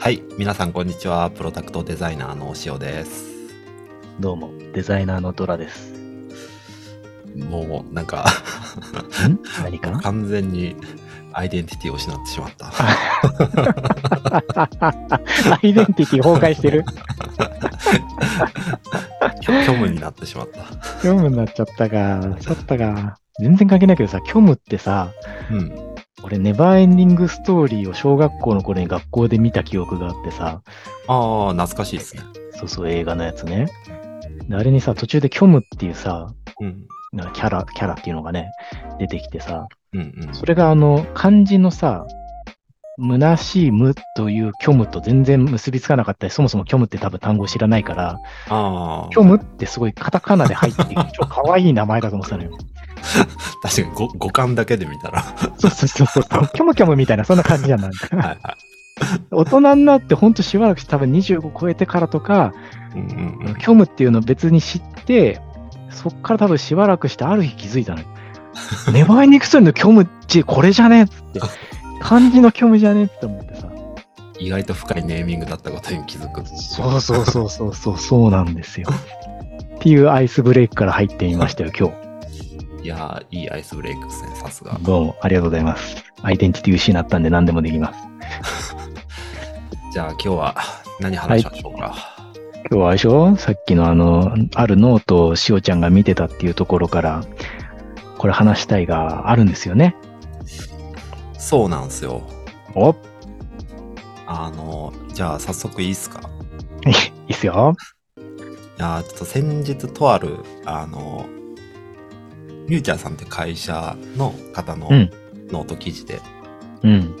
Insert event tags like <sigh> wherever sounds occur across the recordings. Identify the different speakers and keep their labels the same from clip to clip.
Speaker 1: はい、皆さんこんにちは。プロダクトデザイナーの塩です。
Speaker 2: どうも、デザイナーのドラです。
Speaker 1: もうなんか
Speaker 2: ん？<laughs> 何か？
Speaker 1: 完全にアイデンティティを失ってしまった。<laughs>
Speaker 2: アイデンティティ崩壊してる？<laughs>
Speaker 1: 虚虚無になってしまった。
Speaker 2: 虚無になっちゃったか。ちょったか。全然関係ないけどさ、虚無ってさ、
Speaker 1: うん。
Speaker 2: 俺、ネバーエンディングストーリーを小学校の頃に学校で見た記憶があってさ、
Speaker 1: ああ、懐かしいですね。
Speaker 2: そうそう、映画のやつね。であれにさ、途中で虚無っていうさ、
Speaker 1: うん。
Speaker 2: なんかキャラ、キャラっていうのがね、出てきてさ、
Speaker 1: うんうん。
Speaker 2: それがあの、漢字のさ、虚しい無という虚無と全然結びつかなかったり、そもそも虚無って多分単語知らないから、
Speaker 1: ああ、
Speaker 2: 虚無ってすごいカタカナで入っていく、<laughs> 超可愛い名前だと思ってたのよ。<laughs>
Speaker 1: 確かに五五感だけで見たら。は
Speaker 2: そうそうそうそう、キョムキョムみたいな、そんな感じじゃない。
Speaker 1: いはい。
Speaker 2: 大人になってほんとしばらくして多分25超えてからとか、
Speaker 1: うんうんうん。
Speaker 2: 虚無っていうのを別に知って、そっから多分しばらくしてある日気づいたのよ。ネバーエンディングストーリーの虚無ってこれじゃねえっつって。漢字の虚無じゃねえって思ってさ。
Speaker 1: 意外と深いネーミングだったことに気づく。
Speaker 2: そうそうそうそうそう、そうなんですよ。っていうアイスブレイクから入ってみましたよ、今
Speaker 1: いやー、いいアイスブレイクですね、さすが
Speaker 2: 日。。どうもありがとうございます。アイデンティティ失ったんで何でもできます。<laughs>
Speaker 1: じゃあ今日は何話しましょうか？
Speaker 2: 今日はあれでしょ？さっきのあの、あるノートをしおちゃんが見てたっていうところから、これ話したいがあるんですよね。
Speaker 1: そうなんですよ。
Speaker 2: お？い
Speaker 1: あの、じゃあ早速いいっすか？<laughs>
Speaker 2: いっすよ。
Speaker 1: いやーちょっと先日とある、あの、ミューチャーさんって会社の方の
Speaker 2: うん
Speaker 1: ノート記事で、
Speaker 2: うん。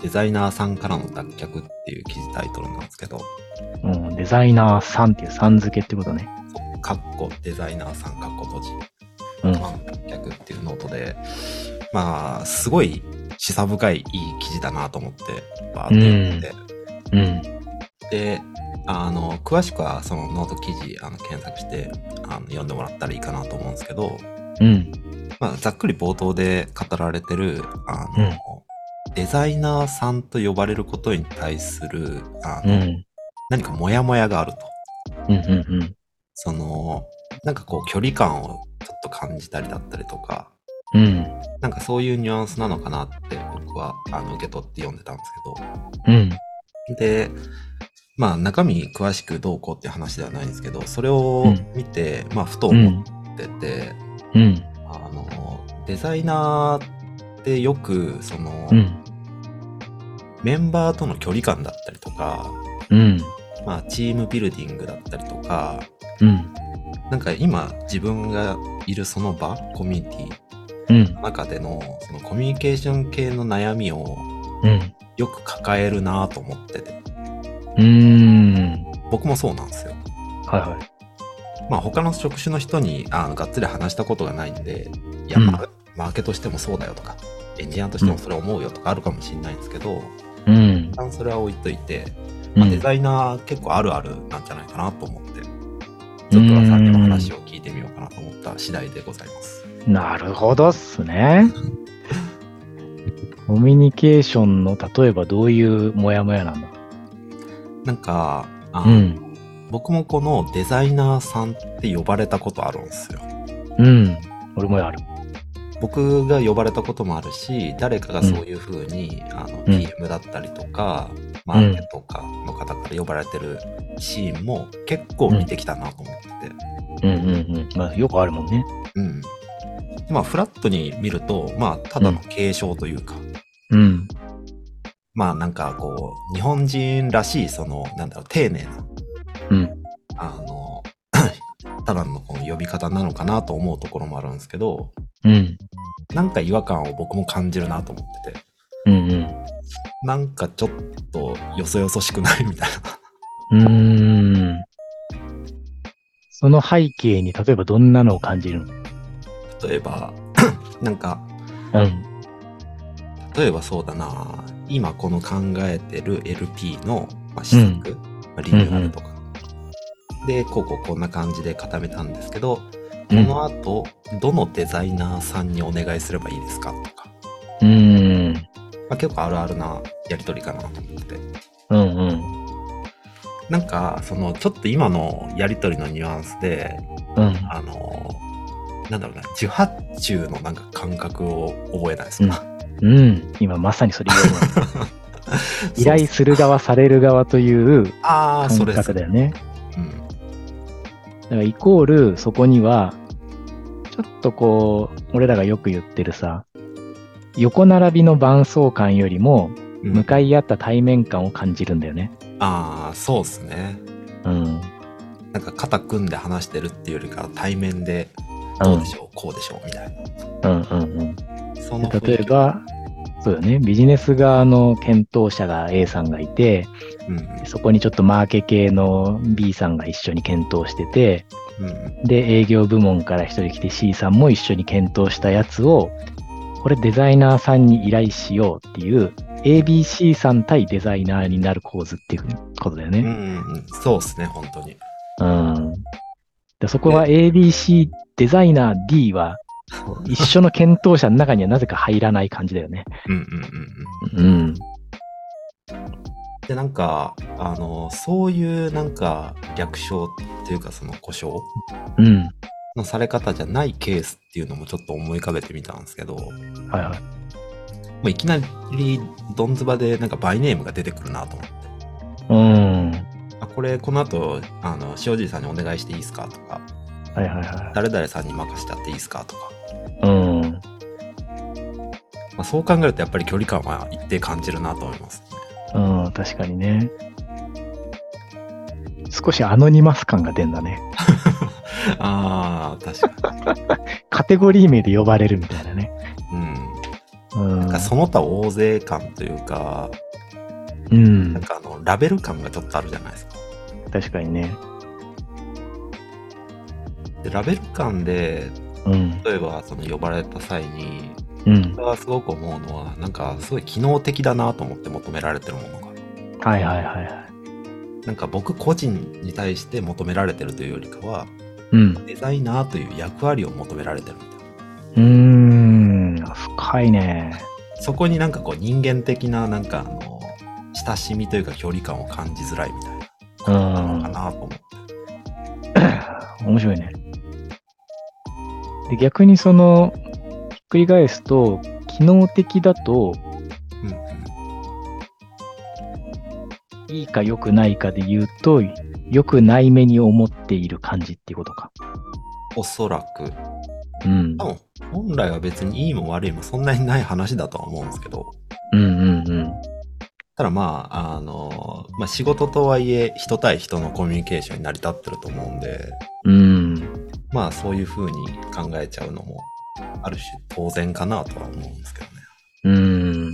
Speaker 1: デザイナーさんからの脱却っていう記事タイトルなんですけど、
Speaker 2: うん、デザイナーさんっていうさん付けってことね。
Speaker 1: かっこデザイナーさんかっこ閉じ、
Speaker 2: うん。
Speaker 1: 脱却っていうノートで、まあ、すごい示唆深いいい記事だなと思って、バーって読んで、
Speaker 2: うん。
Speaker 1: で、あの、詳しくはそのノート記事あの検索してあの読んでもらったらいいかなと思うんですけど、
Speaker 2: うん。
Speaker 1: まあ、ざっくり冒頭で語られてる、あの、
Speaker 2: うん
Speaker 1: デザイナーさんと呼ばれることに対する、あの、
Speaker 2: うん。
Speaker 1: 何かモヤモヤがあると。
Speaker 2: うん。うん。
Speaker 1: その、なんかこう距離感をちょっと感じたりだったりとか、
Speaker 2: うん。
Speaker 1: なんかそういうニュアンスなのかなって僕はあの受け取って読んでたんです
Speaker 2: うん。
Speaker 1: けど。で、まあ中身詳しくどうこうっていう話ではないんですけど、それを
Speaker 2: うん
Speaker 1: 見て、まあふと思
Speaker 2: うん。
Speaker 1: ってて、
Speaker 2: うん。
Speaker 1: あの、デザイナーってよく、その、
Speaker 2: うん。
Speaker 1: メンバーとの距離感だったりとか、
Speaker 2: うん。
Speaker 1: まあ、チームビルディングだったりとか、
Speaker 2: うん。
Speaker 1: なんか今自分がいるその場、コミュニテ
Speaker 2: うん
Speaker 1: ィ。の中でのそのコミュニケーション系の悩みを
Speaker 2: うん。
Speaker 1: よく抱えるなと思ってて、
Speaker 2: うん。
Speaker 1: 僕もそうなんですよ。
Speaker 2: はいはい。
Speaker 1: まあ他の職種の人にあのがっつり話したことがないんで、いや、
Speaker 2: うん
Speaker 1: まあマーケとしてもそうだよとか、エンジニアとしてもそれ思うよとかあるかもしれないんですけど、
Speaker 2: うん
Speaker 1: 一。旦それは置いといて、まあ、
Speaker 2: うん
Speaker 1: デザイナー結構あるあるなんじゃないかなと思って、ちょっとはさっきの話を聞いてみようかなと思った次第でございます。
Speaker 2: なるほどっすね。<laughs> コミュニケーションの例えばどういうモヤモヤなんだ？
Speaker 1: なんか、あ
Speaker 2: うん。
Speaker 1: 僕もこのデザイナーさんって呼ばれたことあるんですよ。
Speaker 2: うん。俺もやる。
Speaker 1: 僕が呼ばれたこともあるし、誰かがそういう風に、あの、
Speaker 2: うん
Speaker 1: PM だったりとか、マーケとかの方から呼ばれてるシーンも結構見てきたなと思ってて。
Speaker 2: うんうんうん。まあ、よくあるもんね。
Speaker 1: うん。まあ、フラットに見ると、まあ、ただの継承というか、
Speaker 2: うん。
Speaker 1: まあなんかこう、日本人らしい、その、なんだろう、丁寧な、
Speaker 2: うん。
Speaker 1: あの、<clears throat> ただのこの呼び方なのかなと思うところもあるんですけど、
Speaker 2: うん。
Speaker 1: なんか違和感を僕も感じるなと思ってて、
Speaker 2: うんうん。
Speaker 1: なんかちょっとよそよそしくないみたいな。
Speaker 2: うーん。その背景に例えばどんなのを感じるの？
Speaker 1: 例えば、<clears throat> なんか、
Speaker 2: うん。
Speaker 1: 例えばそうだな、今この考えてる LP の、まあ、施策、まあ、リニューアルとか、で、こうこうこんな感じで固めたんですけど、この後、どのデザイナーさんにお願いすればいいですかとか、
Speaker 2: うーん。
Speaker 1: まあ、結構あるあるなやりとりかなと思ってて。
Speaker 2: うんうん
Speaker 1: なんか、その、ちょっと今のやりとりのニュアンスで、
Speaker 2: うん。
Speaker 1: あの、なんだろうな、受発注のなんか感覚を覚えないですか、
Speaker 2: うん。今まさにそれ言うの <laughs> 依頼する側、される側という
Speaker 1: ああ、そ
Speaker 2: 感覚だよね。
Speaker 1: うん。
Speaker 2: だからイコール、そこには、ちょっとこう、俺らがよく言ってるさ、横並びの伴奏感よりも、
Speaker 1: うん
Speaker 2: 向かい合った対面感を感じるんだよね。
Speaker 1: ああ、そうですね。
Speaker 2: うん。
Speaker 1: なんか肩組んで話してるっていうよりかは対面で、どうでしょう、こうでしょう、みたいな。
Speaker 2: うんうんうん。
Speaker 1: その
Speaker 2: で例えば、そうだね、ビジネス側の検討者が A さんがいて、
Speaker 1: うん
Speaker 2: そこにちょっとマーケ系の B さんが一緒に検討してて、
Speaker 1: うんうん
Speaker 2: で、営業部門から一人来て C さんも一緒に検討したやつを、これデザイナーさんに依頼しようっていう、ABC さん対デザイナーになる構図っていうことだよね。
Speaker 1: うんそうですね、本当に。
Speaker 2: うん。でそこは ABC デザイナー D は、一緒の検討者の中にはなぜか入らない感じだよね。
Speaker 1: うんうんうんうん。
Speaker 2: うん。
Speaker 1: で、なんか、あの、そういうなんか略称っていうかその故障
Speaker 2: うん。
Speaker 1: のされ方じゃないケースっていうのもちょっと思い浮かべてみたんですけど、も
Speaker 2: はいはい。
Speaker 1: ういきなりドンズバでなんかバイネームが出てくるなと思って。
Speaker 2: うん。
Speaker 1: あ、これこの後、あの、塩尻さんにお願いしていいですかとか、
Speaker 2: はいはいは
Speaker 1: 誰々さんに任せてやっていいですかとか。
Speaker 2: い。うん。
Speaker 1: まあ、そう考えるとやっぱり距離感は一定感じるなと思いますね。
Speaker 2: うん、確かにね。少しアノニマス感が出んだね。<laughs>
Speaker 1: ああ、確か <laughs>
Speaker 2: カテゴリー名で呼ばれるみたいなね。
Speaker 1: に。うん。
Speaker 2: うん。
Speaker 1: なんかその他大勢感というか、
Speaker 2: うん
Speaker 1: なん。かあの、ラベル感がちょっとあるじゃないですか。
Speaker 2: 確かにね。
Speaker 1: で、ラベル感で、
Speaker 2: うん。
Speaker 1: 例えばその呼ばれた際に、
Speaker 2: うん。
Speaker 1: 僕はすごく思うのは、なんかすごい機能的だなと思って求められてるものが。
Speaker 2: はいはいはいはい。
Speaker 1: なんか僕個人に対して求められてるというよりかは、
Speaker 2: うん。
Speaker 1: デザイナーという役割を求められてるみたいな。
Speaker 2: うーん。深いね。
Speaker 1: そこになんかこう人間的ななんかあの、親しみというか距離感を感じづらいみたいなことなのかなと思って。<clears throat>
Speaker 2: 面白いね。で、逆にその、くり返すと、機能的だと、
Speaker 1: うんうん。
Speaker 2: いいか良くないかで言うと、良くない目に思っている感じっていうことか。
Speaker 1: おそらく。
Speaker 2: うん
Speaker 1: 本来は別にいいも悪いもそんなにない話だとは思うんですけど、
Speaker 2: うんうんうん。
Speaker 1: ただまあ、あの、まあ仕事とはいえ人対人のコミュニケーションに成り立ってると思うんで、
Speaker 2: うん。
Speaker 1: まあそういう風に考えちゃうのも、ある種当然かなとは思うんですけどね。
Speaker 2: うん。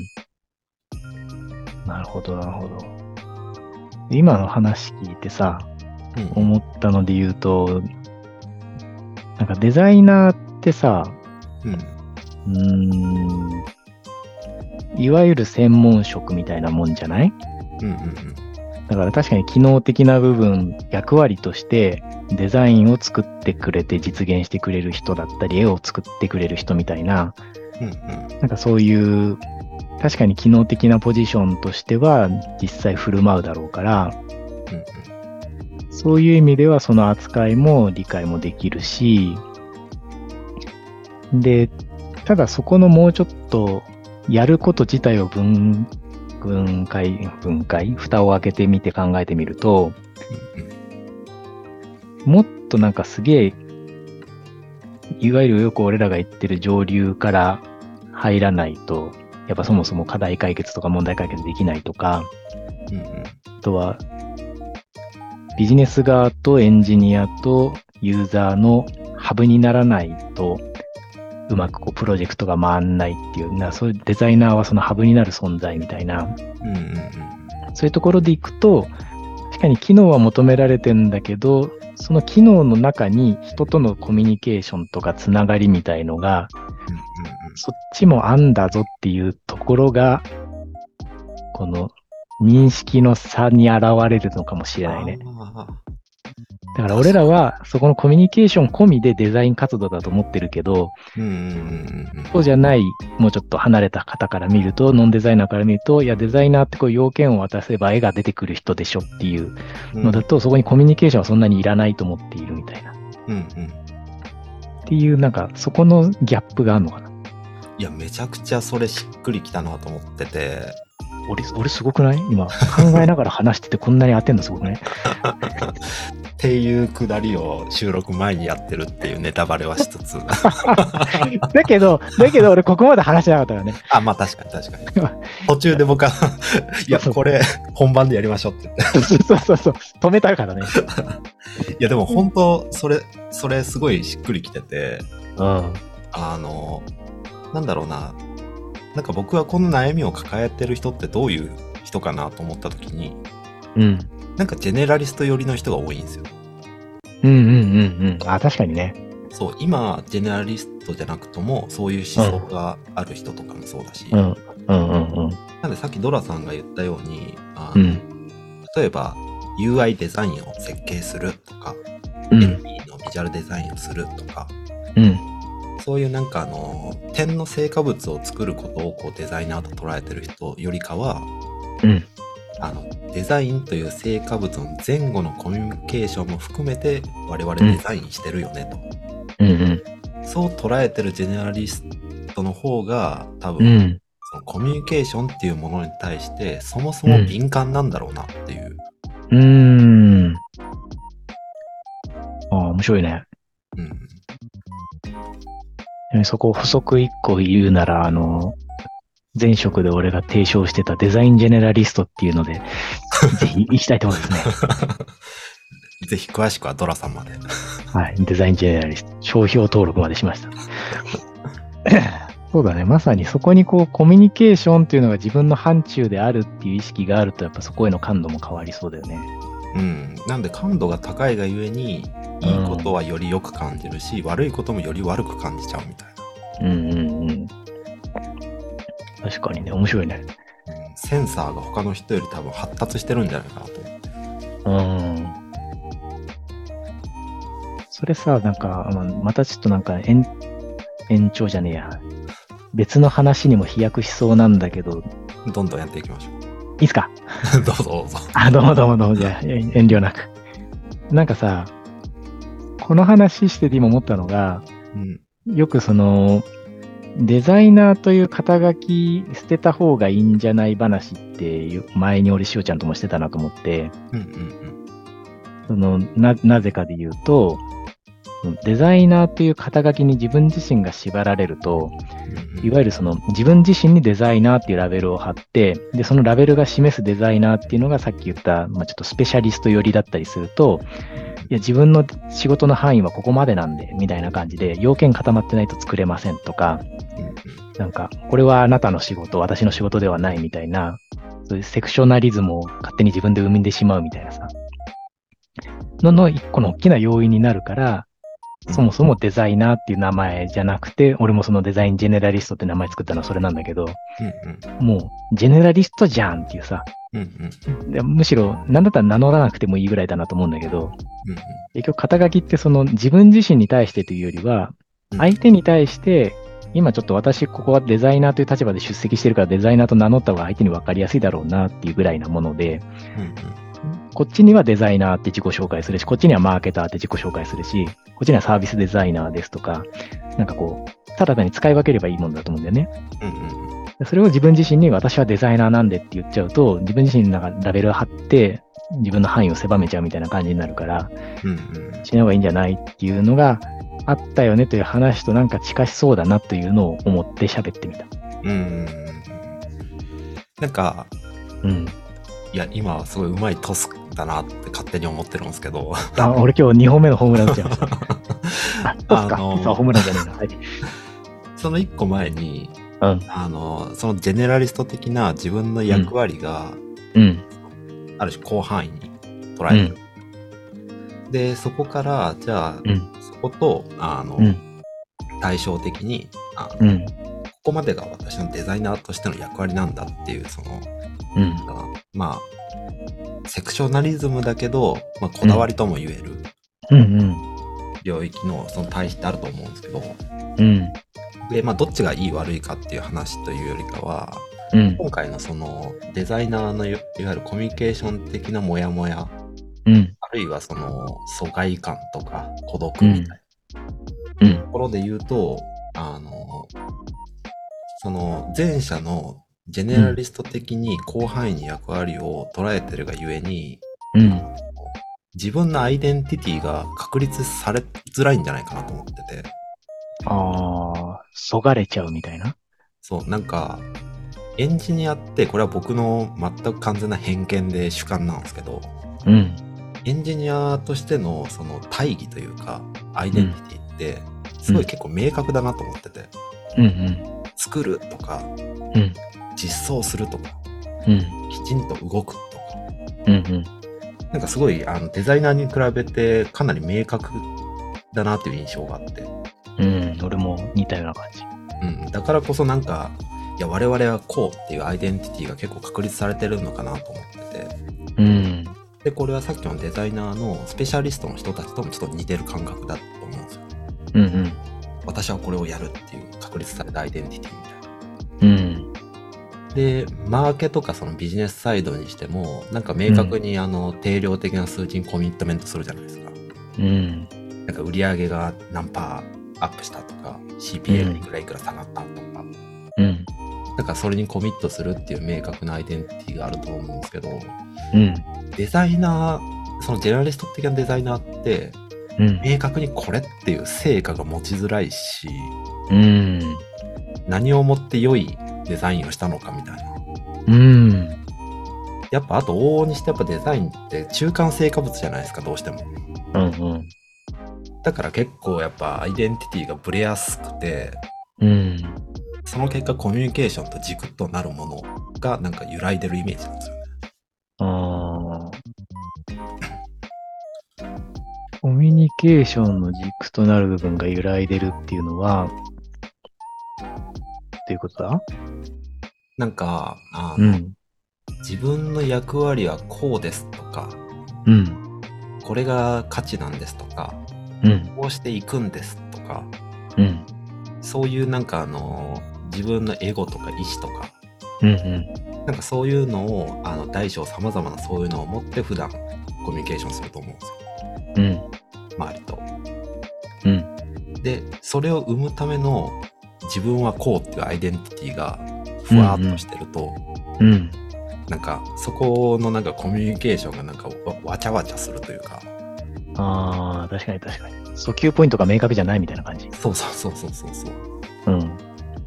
Speaker 2: なるほど、なるほど。今の話聞いてさ、
Speaker 1: うん。
Speaker 2: 思ったので言うと、なんかデザイナーってさ、
Speaker 1: うん。
Speaker 2: うーん、いわゆる専門職みたいなもんじゃない？
Speaker 1: うんうんうん。
Speaker 2: だから確かに機能的な部分、役割としてデザインを作ってくれて実現してくれる人だったり、絵を作ってくれる人みたいな、
Speaker 1: うんうん。
Speaker 2: なんかそういう、確かに機能的なポジションとしては実際振る舞うだろうから、
Speaker 1: うんうん
Speaker 2: そういう意味ではその扱いも理解もできるし、で、ただそこのもうちょっとやること自体を分、分解、分解、蓋を開けてみて考えてみると、もっとなんかすげえ、いわゆるよく俺らが言ってる上流から入らないと、やっぱそもそも課題解決とか問題解決できないとか、
Speaker 1: うん。
Speaker 2: あとは、ビジネス側とエンジニアとユーザーのハブにならないと、うまくこうプロジェクトが回んないっていうな、そういうデザイナーはそのハブになる存在みたいな、
Speaker 1: うんうんうん。
Speaker 2: そういうところでいくと、確かに機能は求められてんだけど、その機能の中に人とのコミュニケーションとかつながりみたいのが、
Speaker 1: うんうん
Speaker 2: そっちもあんだぞっていうところが、この認識の差に現れるのかもしれないね。だから俺らはそこのコミュニケーション込みでデザイン活動だと思ってるけど。そうじゃない、もうちょっと離れた方から見ると、ノンデザイナーから見ると、いや、デザイナーってこう要件を渡せば絵が出てくる人でしょっていう
Speaker 1: うん
Speaker 2: のだと、そこにコミュニケーションはそんなにいらないと思っているみたいな。っ
Speaker 1: うんうん。
Speaker 2: ていう、なんか、そこのギャップがあるのかな。
Speaker 1: いや、めちゃくちゃそれしっくりきたなと思ってて、
Speaker 2: 俺、俺すごくない？今、考えながら話しててこんなに当てんのすごくない？
Speaker 1: っていうくだりを収録前にやってるっていうネタバレはしつつ。<laughs>
Speaker 2: だけど、だけど俺ここまで話してなかったからね。
Speaker 1: あ、まあ確かに確かに。<laughs> 途中で僕は、いや、これ本番でやりましょうって言って。
Speaker 2: そうそうそう。止めたからね。<laughs>
Speaker 1: いや、でも本当、それ、それすごいしっくりきてて、
Speaker 2: うん。
Speaker 1: あの、なんだろうな。なんか僕はこの悩みを抱えてる人ってどういう人かなと思った時に、
Speaker 2: うん。
Speaker 1: なんかジェネラリスト寄りの人が多いんですよ。
Speaker 2: うんうんうんうん。あ、確かにね。
Speaker 1: そう、今、ジェネラリストじゃなくとも、そういう思想がある人とかもそうだし、
Speaker 2: うん。うんうんうん。
Speaker 1: なんでさっきドラさんが言ったように、あの
Speaker 2: うん。
Speaker 1: 例えば UI デザインを設計するとか、
Speaker 2: うん。
Speaker 1: LP のビジュアルデザインをするとか、
Speaker 2: うん。
Speaker 1: そういうなんかあの、点の成果物を作ることをこうデザイナーと捉えてる人よりかは、
Speaker 2: うん。
Speaker 1: あの、デザインという成果物の前後のコミュニケーションも含めて我々デザインしてるよねと。
Speaker 2: うんうん。
Speaker 1: そう捉えてるジェネラリストの方が多
Speaker 2: う
Speaker 1: 分、
Speaker 2: ん。
Speaker 1: そのコミュニケーションっていうものに対してそもそも敏感なんだろうなっていう。
Speaker 2: うーん。ああ、面白いね。
Speaker 1: うん。
Speaker 2: えそこを補足一個言うなら、あの、前職で俺が提唱してたデザインジェネラリストっていうので、<laughs> ぜひ行きたいところですね。<laughs>
Speaker 1: ぜひ詳しくはドラさんまで。
Speaker 2: はい。デザインジェネラリスト。商標登録までしました。<laughs> そうだね。まさにそこにこう、コミュニケーションっていうのが自分の範疇であるっていう意識があると、やっぱそこへの感度も変わりそうだよね。
Speaker 1: うん。なんで感度が高いがゆえに、いいことはよりよく感じるし、悪いこともより悪く感じちゃうみたいな。
Speaker 2: うんうんうん。確かにね、面白いね。
Speaker 1: うんセンサーが他の人より多分発達してるんじゃないかなと思って。
Speaker 2: うん。それさ、なんか、またちょっとなんか延、延長じゃねえや。別の話にも飛躍しそうなんだけど、
Speaker 1: どんどんやっていきましょ
Speaker 2: いいっすか
Speaker 1: う。<laughs> どうぞどうぞ。
Speaker 2: あ、どうもどうもどうも、じゃあ、え遠慮なく。なんかさ、この話してて今思ったのが、
Speaker 1: うん。
Speaker 2: よくその、デザイナーという肩書き捨てた方がいいんじゃない話っていう、前に俺しおちゃんともしてたなと思って、
Speaker 1: うんうん
Speaker 2: そのな、なぜかで言うと、デザイナーという肩書きに自分自身が縛られると。いわゆるその自分自身にデザイナーっていうラベルを貼って、で、そのラベルが示すデザイナーっていうのがさっき言った、まあ、ちょっとスペシャリスト寄りだったりすると、いや、自分の仕事の範囲はここまでなんで、みたいな感じで、要件固まってないと作れませんとか、なんか、これはあなたの仕事、私の仕事ではないみたいな、そういうセクショナリズムを勝手に自分で生んでしまうみたいなさ、のの一個の大きな要因になるから、そもそもデザイナーっていう名前じゃなくて、俺もそのデザインジェネラリストって名前作ったのはそれなんだけど、
Speaker 1: うん
Speaker 2: もう、ジェネラリストじゃんっていうさ、
Speaker 1: うんうん。
Speaker 2: でむしろ、なんだったら名乗らなくてもいいぐらいだなと思うんだけど、
Speaker 1: うん
Speaker 2: 結局肩書きってその自分自身に対してというよりは、
Speaker 1: うん。
Speaker 2: 相手に対して、今ちょっと私ここはデザイナーという立場で出席してるからデザイナーと名乗った方が相手に分かりやすいだろうなっていうぐらいなもので、
Speaker 1: うんうん
Speaker 2: こっちにはデザイナーって自己紹介するし、こっちにはマーケターって自己紹介するし、こっちにはサービスデザイナーですとか、なんかこう、ただ単に使い分ければいいもんだと思うんだよね。
Speaker 1: うんうん
Speaker 2: でそれを自分自身に私はデザイナーなんでって言っちゃうと、自分自身の中ラベルを貼って、自分の範囲を狭めちゃうみたいな感じになるから、
Speaker 1: うんうん
Speaker 2: しない方がいいんじゃないっていうのがあったよねという話となんか近しそうだなというのを思って喋ってみた。
Speaker 1: うんなんか、
Speaker 2: うん。
Speaker 1: いや、今はすごいうまいトスだなって勝手に思ってるんですけど、
Speaker 2: あ、俺今日2本目のホームラン打っちゃいました。<laughs> あ、そうか。
Speaker 1: あのー
Speaker 2: 実はホームランじゃねえな。はい。
Speaker 1: その一個前に、
Speaker 2: うん。
Speaker 1: あの、そのジェネラリスト的な自分の役割が、
Speaker 2: うん。
Speaker 1: ある種広範囲に捉えてる。で、そこから、じゃあ、
Speaker 2: うん。
Speaker 1: そこと、あの、
Speaker 2: うん
Speaker 1: 対照的に、あの
Speaker 2: うん。
Speaker 1: ここまでが私のデザイナーとしての役割なんだっていう、その、
Speaker 2: うん。
Speaker 1: あまあ、セクショナリズムだけど、まあ、こだわりとも言える。領域のその対比ってあると思うんですけど、
Speaker 2: うん。
Speaker 1: で、まあ、どっちがいい悪いかっていう話というよりかは、
Speaker 2: うん。
Speaker 1: 今回のそのデザイナーのいわゆるコミュニケーション的なモヤモヤ、
Speaker 2: うん。
Speaker 1: あるいはその疎外感とか孤独みたい
Speaker 2: うん
Speaker 1: なところで言うと、あの、その前者のジェネラリスト的に広範囲に役割を捉えてるがゆえに、
Speaker 2: うん。
Speaker 1: 自分のアイデンティティが確立されづらいんじゃないかなと思ってて、
Speaker 2: ああ、そがれちゃうみたいな？
Speaker 1: そう、なんか、エンジニアって、これは僕の全く完全な偏見で主観なんですけど、
Speaker 2: うん。
Speaker 1: エンジニアとしてのその大義というか、アイデンティティって、すごい結構明確だなと思ってて、
Speaker 2: うんうん。
Speaker 1: 作るとか、
Speaker 2: うん。
Speaker 1: 実装するとか、
Speaker 2: うん。
Speaker 1: きちんと動くとか、
Speaker 2: うんうん。
Speaker 1: なんかすごいあのデザイナーに比べてかなり明確だなっていう印象があって、
Speaker 2: うん。俺も似たような感じ。
Speaker 1: うん、だからこそなんか、いや、我々はこうっていうアイデンティティが結構確立されてるのかなと思ってて、
Speaker 2: うん。
Speaker 1: で、これはさっきのデザイナーのスペシャリストの人たちともちょっと似てる感覚だと思うんですよ。
Speaker 2: うんうん。
Speaker 1: 私はこれをやるっていう確立されたアイデンティティみたい。で、マーケとかそのビジネスサイドにしても、なんか明確にあの定量的な数値にコミットメントするじゃないですか。
Speaker 2: うん。
Speaker 1: なんか売り上げが何パーアップしたとか、CPA がいくらいくら下がったとか、
Speaker 2: うん。
Speaker 1: なんかそれにコミットするっていう明確なアイデンティティがあると思うんですけど、
Speaker 2: うん。
Speaker 1: デザイナー、そのジェネラリスト的なデザイナーって、
Speaker 2: うん。
Speaker 1: 明確にこれっていう成果が持ちづらいし、
Speaker 2: うん。
Speaker 1: 何をもって良いデザインをしたのかみたいな。
Speaker 2: うん。
Speaker 1: やっぱあと往々にしてやっぱデザインって中間成果物じゃないですか、どうしても。
Speaker 2: うんうん。
Speaker 1: だから結構やっぱアイデンティティがブレやすくて、
Speaker 2: うん。
Speaker 1: その結果コミュニケーションと軸となるものがなんか揺らいでるイメージなんですよね。
Speaker 2: あーコミュニケーションの軸となる部分が揺らいでるっていうのは、っていうことだ？
Speaker 1: なんか、あの
Speaker 2: うん。
Speaker 1: 自分の役割はこうですとか、
Speaker 2: うん。
Speaker 1: これが価値なんですとか、
Speaker 2: うん。
Speaker 1: こうしていくんですとか、
Speaker 2: うん。
Speaker 1: そういうなんかあの、自分のエゴとか意志とか、
Speaker 2: うん。うん。
Speaker 1: なんかそういうのを、あの、大小様々なそういうのを持って普段コミュニケーションすると思うんですよ。
Speaker 2: うん。
Speaker 1: 周りと。
Speaker 2: うん。
Speaker 1: で、それを生むための自分はこうっていうアイデンティティがふわっとしてると、
Speaker 2: うん。
Speaker 1: なんかそこのなんかコミュニケーションがなんかわわちゃわちゃするというか、
Speaker 2: ああ、確かに確かに。訴求ポイントが明確じゃないみたいな感じ。
Speaker 1: そうそうそうそうそうそう。
Speaker 2: うん。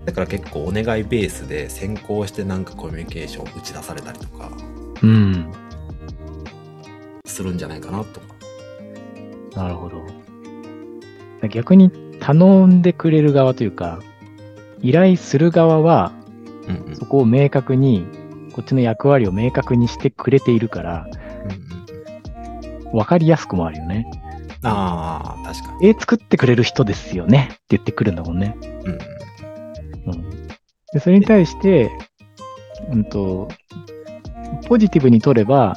Speaker 1: だから結構お願いベースで先行してなんかコミュニケーションを打ち出されたりとか
Speaker 2: うん。
Speaker 1: するんじゃないかなとか。
Speaker 2: なるほど。逆に頼んでくれる側というか、依頼する側は、
Speaker 1: うんうん。
Speaker 2: そこを明確に、こっちの役割を明確にしてくれているから、
Speaker 1: うんうんうん、
Speaker 2: わかりやすくもあるよね。
Speaker 1: ああ、確かに。
Speaker 2: 絵作ってくれる人ですよねって言ってくるんだもんね。
Speaker 1: うんうん
Speaker 2: うん。で、それに対して、うんと、ポジティブに取れば、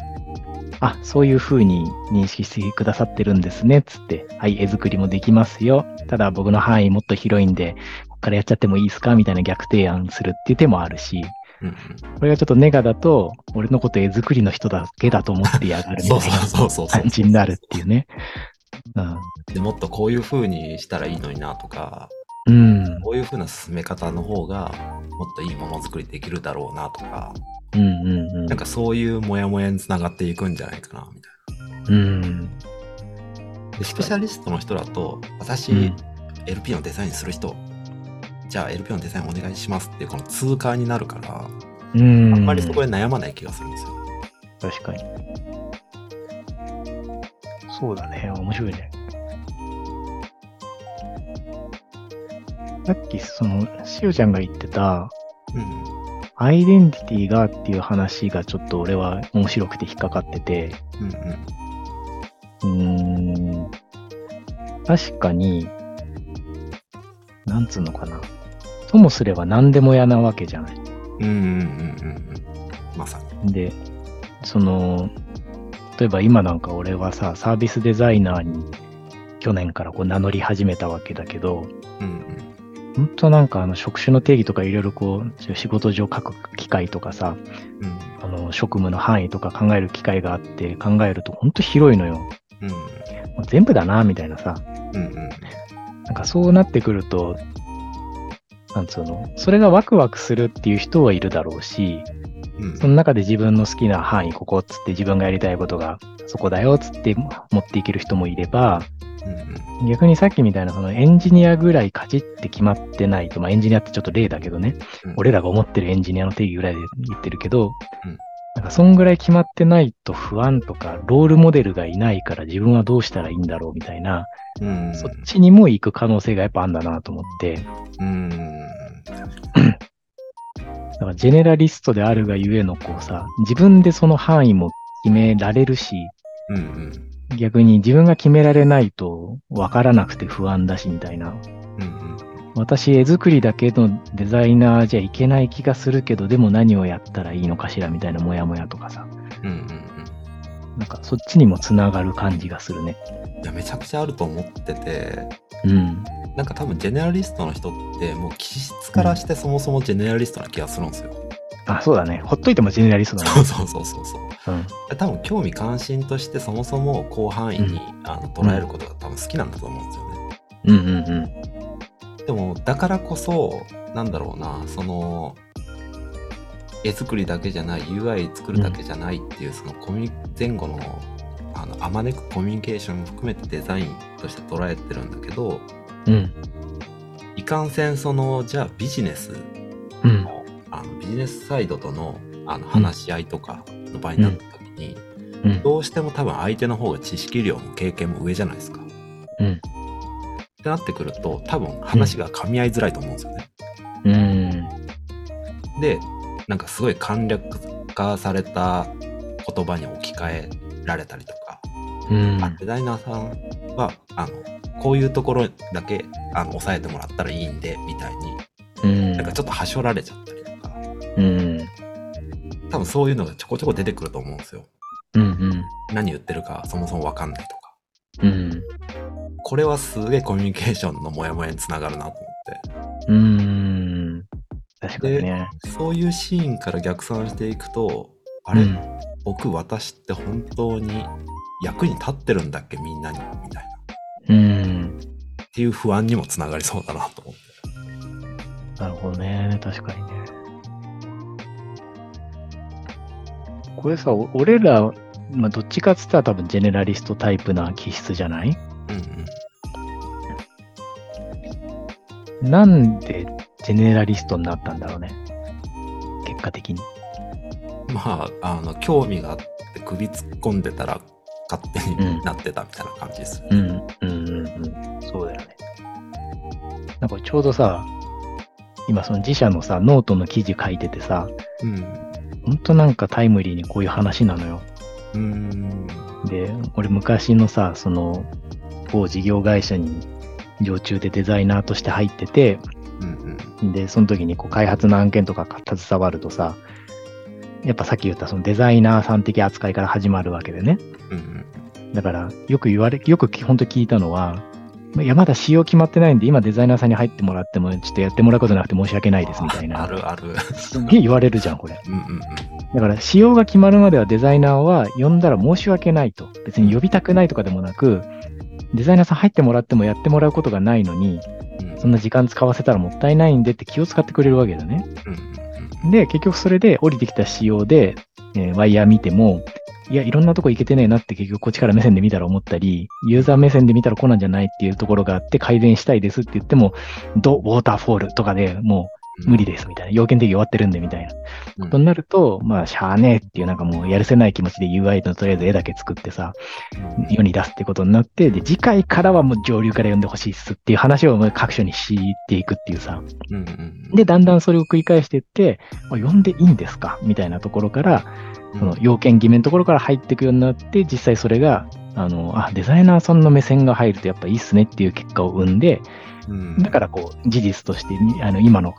Speaker 2: あ、そういう風に認識してくださってるんですね、つって、はい、絵作りもできますよ。ただ僕の範囲もっと広いんで、ここからやっちゃってもいいですか？みたいな逆提案するっていう手もあるし、
Speaker 1: うんうん
Speaker 2: これがちょっとネガだと、俺のこと絵作りの人だけだと思ってやがるみた
Speaker 1: そ
Speaker 2: いうな <laughs>
Speaker 1: そうそうそう
Speaker 2: 感じになるっていうね。
Speaker 1: でもっとこういう風にしたらいいのになとか、
Speaker 2: うん。うん。
Speaker 1: こういう風な進め方の方がもっといいものづくりできるだろうなとか、
Speaker 2: うんうんうん。
Speaker 1: なんかそういうモヤモヤにつながっていくんじゃないかなみたい
Speaker 2: うん。
Speaker 1: な。で、スペシャリストの人だと、私、
Speaker 2: うん
Speaker 1: LP のデザインする人、じゃあ LP のデザインお願いしますっていうこの通過になるから、
Speaker 2: うん。
Speaker 1: あんまりそこで悩まない気がするんですよ。
Speaker 2: 確かに。そうだね。面白いね。さっき、その、しおちゃんが言ってた、
Speaker 1: うん。
Speaker 2: アイデンティティがっていう話がちょっと俺は面白くて引っかかってて、
Speaker 1: うんうん。
Speaker 2: うーん、確かに、なんつうのかな。ともすれば何でも嫌なわけじゃない。
Speaker 1: うんうんうんうんうん。まさに。
Speaker 2: で、その、例えば今なんか俺はさ、サービスデザイナーに去年からこう名乗り始めたわけだけど、
Speaker 1: うん
Speaker 2: 本当なんかあの職種の定義とかいろいろこう仕事上書く機会とかさ、
Speaker 1: うん
Speaker 2: あの職務の範囲とか考える機会があって考えると本当広いのよ。
Speaker 1: うん
Speaker 2: 全部だな、みたいなさ。
Speaker 1: うんうん
Speaker 2: なんかそうなってくると、なんつうの、それがワクワクするっていう人はいるだろうし、
Speaker 1: うん。
Speaker 2: その中で自分の好きな範囲、ここっつって自分がやりたいことがそこだよっつって持っていける人もいれば、
Speaker 1: うん
Speaker 2: 逆にさっきみたいなそのエンジニアぐらいカチって決まってないと、まあエンジニアってちょっと例だけどね、
Speaker 1: うん。
Speaker 2: 俺らが思ってるエンジニアの定義ぐらいで言ってるけど、
Speaker 1: うん
Speaker 2: なんかそんぐらい決まってないと不安とか、ロールモデルがいないから自分はどうしたらいいんだろうみたいな、
Speaker 1: うん。
Speaker 2: そっちにも行く可能性がやっぱあんだなと思って、
Speaker 1: うん。
Speaker 2: だからジェネラリストであるがゆえのこうさ、自分でその範囲も決められるし、
Speaker 1: うんうん。
Speaker 2: 逆に自分が決められないと分からなくて不安だしみたいな。
Speaker 1: うん
Speaker 2: 私、絵作りだけのデザイナーじゃいけない気がするけど、でも何をやったらいいのかしらみたいなモヤモヤとかさ。
Speaker 1: うんうん
Speaker 2: なんかそっちにもつながる感じがするね。
Speaker 1: いやめちゃくちゃあると思ってて
Speaker 2: うん。
Speaker 1: なんか多分ジェネラリストの人ってもう気質からしてそもそもジェネラリストな気がするんですよ。
Speaker 2: あ、そうだね。ほっといてもジェネラリストだね。
Speaker 1: そうそうそうそうそう。
Speaker 2: うん。
Speaker 1: で多分興味関心としてそもそも広範囲に、あの捉えることが多分好きなんだと思うんですよね。
Speaker 2: うんうんうん。
Speaker 1: でもだからこそなんだろうなその絵作りだけじゃない UI 作るだけじゃないっていう、そのコミ前後のあのあまねくコミュニケーションも含めてデザインとして捉えてるんだけど
Speaker 2: うん。
Speaker 1: いかんせんそのじゃあビジネス
Speaker 2: うん。
Speaker 1: のあのビジネスサイドとのあの話し合いとかの場になった時に、
Speaker 2: うん。
Speaker 1: どうしても多分相手の方が知識量も経験も上じゃないですか。
Speaker 2: うん。
Speaker 1: ってなってくると多分話が噛み合いづらいと思うんですよね。
Speaker 2: うん。
Speaker 1: でなんかすごい簡略化された言葉に置き換えられたりとか、
Speaker 2: うん。
Speaker 1: あデザイナーさんはあのこういうところだけあの押さえてもらったらいいんでみたいに
Speaker 2: うん。
Speaker 1: なんかちょっとはしょられちゃったりとか
Speaker 2: うん。
Speaker 1: 多分そういうのがちょこちょこ出てくると思うんですよ。
Speaker 2: うんうん。
Speaker 1: 何言ってるかそもそもわかんないとか。
Speaker 2: うん。
Speaker 1: これはすげえコミュニケーションのモヤモヤにつながるなと思って。
Speaker 2: うーん。確かにね。
Speaker 1: そういうシーンから逆算していくと、あれ、
Speaker 2: うん
Speaker 1: 僕、私って本当に役に立ってるんだっけ、みんなに、みたいな。
Speaker 2: うん。
Speaker 1: っていう不安にもつながりそうだなと思って。
Speaker 2: なるほどね。確かにね。これさ、お俺ら、まあ、どっちかっつったら多分ジェネラリストタイプな気質じゃない？
Speaker 1: うん
Speaker 2: なんでジェネラリストになったんだろうね。結果的に。
Speaker 1: うん。まあ、あの、興味があって首突っ込んでたら勝手になってたみたいな感じです。
Speaker 2: うん、うん、うん、うん。そうだよね。なんかちょうどさ、今その自社のさ、ノートの記事書いててさ、
Speaker 1: うん。
Speaker 2: ほんとなんかタイムリーにこういう話なのよ。
Speaker 1: うん。
Speaker 2: で、俺昔のさ、その、某事業会社に常駐でデザイナーとして入ってて、
Speaker 1: うん。
Speaker 2: で、その時にこう開発の案件とか携わるとさ、やっぱさっき言ったそのデザイナーさん的扱いから始まるわけでね。
Speaker 1: うん。
Speaker 2: だから、よく言われ、よく本当聞いたのは、いや、まだ仕様決まってないんで、今デザイナーさんに入ってもらっても、ちょっとやってもらうことなくて申し訳ないですみたい
Speaker 1: あ
Speaker 2: な。
Speaker 1: るある。
Speaker 2: すげえ言われるじゃん、これ。
Speaker 1: うんうん
Speaker 2: だから、仕様が決まるまではデザイナーは呼んだら申し訳ないと。別に呼びたくないとかでもなく、デザイナーさん入ってもらってもやってもらうことがないのに、そんな時間使わせたらもったいないんでって気を使ってくれるわけだね。
Speaker 1: うん
Speaker 2: で、結局それで降りてきた仕様で、えーワイヤー見ても、いや、いろんなとこ行けてねえなって結局こっちから目線で見たら思ったり、ユーザー目線で見たらこうなんじゃないっていうところがあって改善したいですって言っても、ド、ウォーターフォールとかでもう無理ですみたいな、要件的に終わってるんでみたいな
Speaker 1: うん。
Speaker 2: ことになると、まあ、しゃあねえっていうなんかもうやるせない気持ちで UI のとりあえず絵だけ作ってさ、世に出すってことになって、で、次回からはもう上流から読んでほしいっすっていう話を各所に敷いていくっていうさ。で、だんだんそれを繰り返していって、あ読んでいいんですかみたいなところから、
Speaker 1: うん
Speaker 2: その要件決めのところから入っていくようになって、実際それが、あの、あ、デザイナーさんの目線が入るとやっぱいいっすねっていう結果を生んで、
Speaker 1: うん
Speaker 2: だからこう、事実としてみ、あの、今の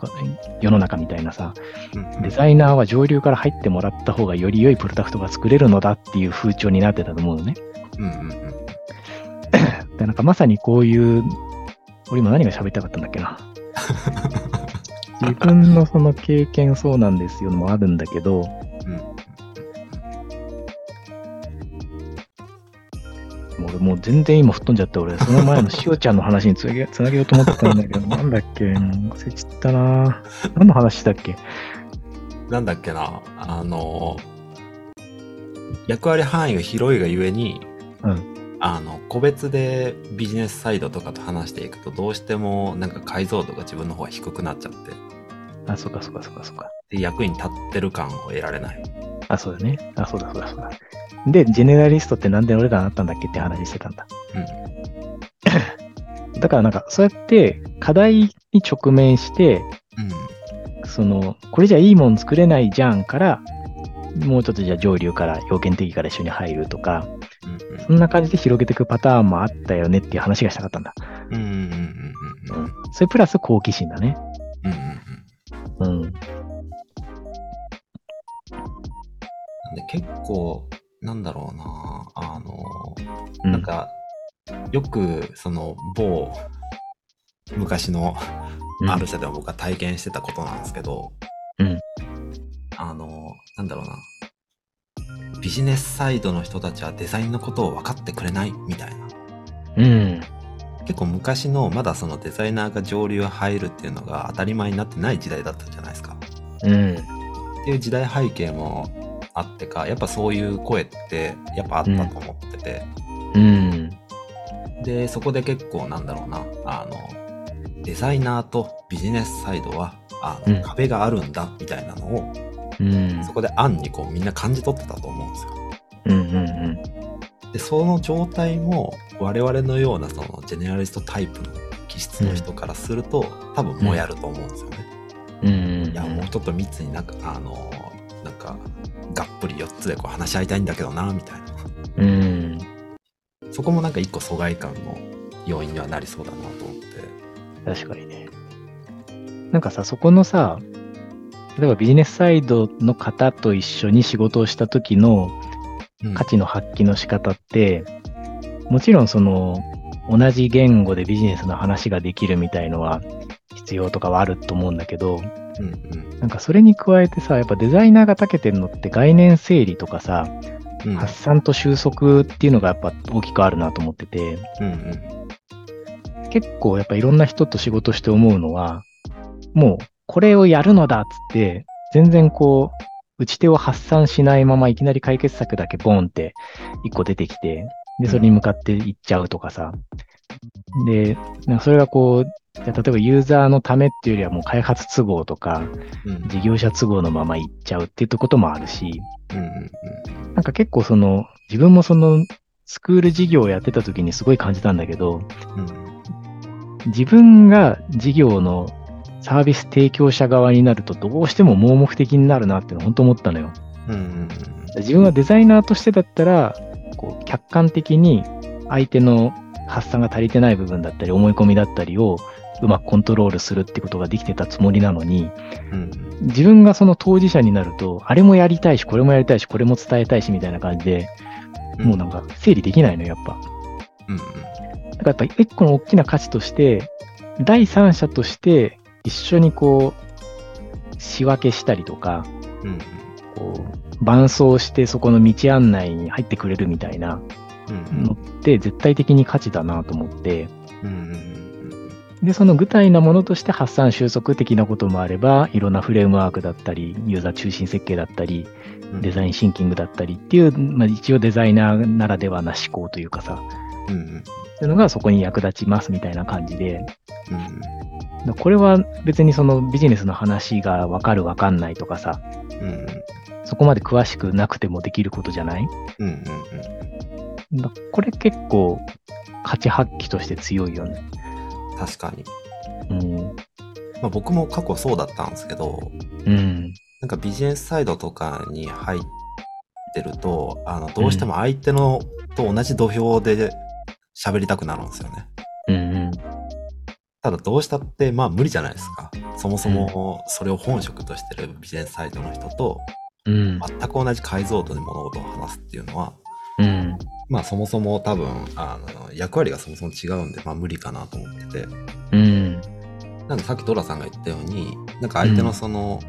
Speaker 2: 世の中みたいなさ、
Speaker 1: うん
Speaker 2: デザイナーは上流から入ってもらった方がより良いプロダクトが作れるのだっていう風潮になってたと思うのね。
Speaker 1: うんうんうん
Speaker 2: でなんかまさにこういう、俺今何が喋りたかったんだっけな。<laughs> 自分のその経験そうなんですよのもあるんだけど、
Speaker 1: うん。
Speaker 2: もう俺もう全然今吹っ飛んじゃって、俺、その前のしおちゃんの話につなげつなげようと思ってたんだけど、<laughs> なんだっけ、忘れちったな。何の話したっけ？
Speaker 1: なんだっけな、あの、役割範囲が広いがゆえに、
Speaker 2: うん。
Speaker 1: あの、個別でビジネスサイドとかと話していくと、どうしてもなんか解像度が自分の方が低くなっちゃって、
Speaker 2: あ、そうかそうかそうかそうか。
Speaker 1: で役に立ってる感を得られない。
Speaker 2: あ、そうだね。あ、そうだそうだそうだ。で、ジェネラリストってなんで俺らなったんだっけって話してたんだ。
Speaker 1: うん。<coughs>
Speaker 2: だからなんか、そうやって課題に直面して、
Speaker 1: うん。
Speaker 2: その、これじゃいいもん作れないじゃんから、もうちょっとじゃあ上流から、要件的から一緒に入るとか、
Speaker 1: うん。
Speaker 2: そんな感じで広げていくパターンもあったよねっていう話がしたかったんだ。
Speaker 1: うん。うん。うん。うん。うん。
Speaker 2: それプラス好奇心だね。
Speaker 1: うん。うん。
Speaker 2: うん。
Speaker 1: なんで結構、なんだろうな、あの、
Speaker 2: うん
Speaker 1: なんか、よく、その、某、昔の
Speaker 2: うん
Speaker 1: ある社では僕は体験してたことなんですけど、
Speaker 2: うん
Speaker 1: あの、なんだろうな、ビジネスサイドの人たちはデザインのことを分かってくれないみたいな。
Speaker 2: うん。
Speaker 1: 結構昔のまだそのデザイナーが上流入るっていうのが当たり前になってない時代だったじゃないですか。
Speaker 2: うん。
Speaker 1: っていう時代背景もあってか、やっぱそういう声ってやっぱあったと思ってて、
Speaker 2: うん。
Speaker 1: で、そこで結構なんだろうな、あの、デザイナーとビジネスサイドは、あの、
Speaker 2: うん
Speaker 1: 壁があるんだみたいなのを、
Speaker 2: うん。
Speaker 1: そこで案にこうみんな感じ取ってたと思うんですよ。
Speaker 2: うん。うん。
Speaker 1: で、その状態も我々のようなそのジェネラリストタイプの気質の人からすると、多分もやると思うんですよね。
Speaker 2: うん。
Speaker 1: いや、もうちょっと密になんか、あの、がっぷり4つでこう話し合いたいんだけどな、みたいな。
Speaker 2: うん。
Speaker 1: そこもなんか一個疎外感の要因にはなりそうだなと思って。
Speaker 2: 確かにね。なんかさ、そこのさ、例えばビジネスサイドの方と一緒に仕事をした時の
Speaker 1: うん
Speaker 2: 価値の発揮の仕方って、もちろんその同じ言語でビジネスの話ができるみたいのは必要とかはあると思うんだけど、
Speaker 1: うんうん。
Speaker 2: なんかそれに加えてさ、やっぱデザイナーが長けてるのって概念整理とかさ、
Speaker 1: うん。
Speaker 2: 発散と収束っていうのがやっぱ大きくあるなと思ってて、
Speaker 1: うんうん。
Speaker 2: 結構やっぱいろんな人と仕事して思うのは、もうこれをやるのだっつって、全然こう、打ち手を発散しないままいきなり解決策だけボンって一個出てきて、で、それに向かっていっちゃうとかさ。で、なんかそれがこう、例えばユーザーのためっていうよりはもう開発都合とか、
Speaker 1: うん。
Speaker 2: 事業者都合のままいっちゃうっていうこともあるし、
Speaker 1: うんうん
Speaker 2: なんか結構その、自分もその、スクール事業をやってた時にすごい感じたんだけど、
Speaker 1: うん。
Speaker 2: 自分が事業のサービス提供者側になるとどうしても盲目的になるなっていうの本当思ったのよ。
Speaker 1: うんうん
Speaker 2: 自分はデザイナーとしてだったら、こう客観的に相手の発散が足りてない部分だったり思い込みだったりをうまくコントロールするってことができてたつもりなのに、
Speaker 1: うん。
Speaker 2: 自分がその当事者になると、あれもやりたいし、これもやりたいし、これも伝えたいしみたいな感じで、
Speaker 1: うん。
Speaker 2: もうなんか整理できないのよ、やっぱ。
Speaker 1: うん
Speaker 2: だからやっぱり一個の大きな価値として、第三者として一緒にこう、仕分けしたりとか、
Speaker 1: うん
Speaker 2: こう、伴走してそこの道案内に入ってくれるみたいな
Speaker 1: うん。
Speaker 2: のって絶対的に価値だなと思って、
Speaker 1: うんうん
Speaker 2: で、その具体なものとして発散収束的なこともあれば、いろんなフレームワークだったり、ユーザー中心設計だったり、
Speaker 1: うん。
Speaker 2: デザインシンキングだったりっていう、まあ、一応デザイナーならではな思考というかさ、
Speaker 1: うんうん。
Speaker 2: そういうのがそこに役立ちますみたいな感じで、
Speaker 1: うん
Speaker 2: だこれは別にそのビジネスの話がわかるわかんないとかさ、
Speaker 1: うん
Speaker 2: そこまで詳しくなくてもできることじゃない？
Speaker 1: うんうん。
Speaker 2: だこれ結構価値発揮として強いよね。
Speaker 1: 確かに。
Speaker 2: うん。
Speaker 1: まあ僕も過去そうだったんですけど、
Speaker 2: うん。
Speaker 1: なんかビジネスサイドとかに入ってると、あの、どうしても相手のと同じ土俵で喋りたくなるんですよね。
Speaker 2: うん。
Speaker 1: ただどうしたって、まあ無理じゃないですか。そもそもそれを本職としてるビジネスサイドの人と、
Speaker 2: うん。
Speaker 1: 全く同じ解像度で物事を話すっていうのは、
Speaker 2: うん。
Speaker 1: まあそもそも多分、あの、役割がそもそも違うんで、まあ無理かなと思ってて。
Speaker 2: うん。
Speaker 1: なんでさっきドラさんが言ったように、なんか相手のその、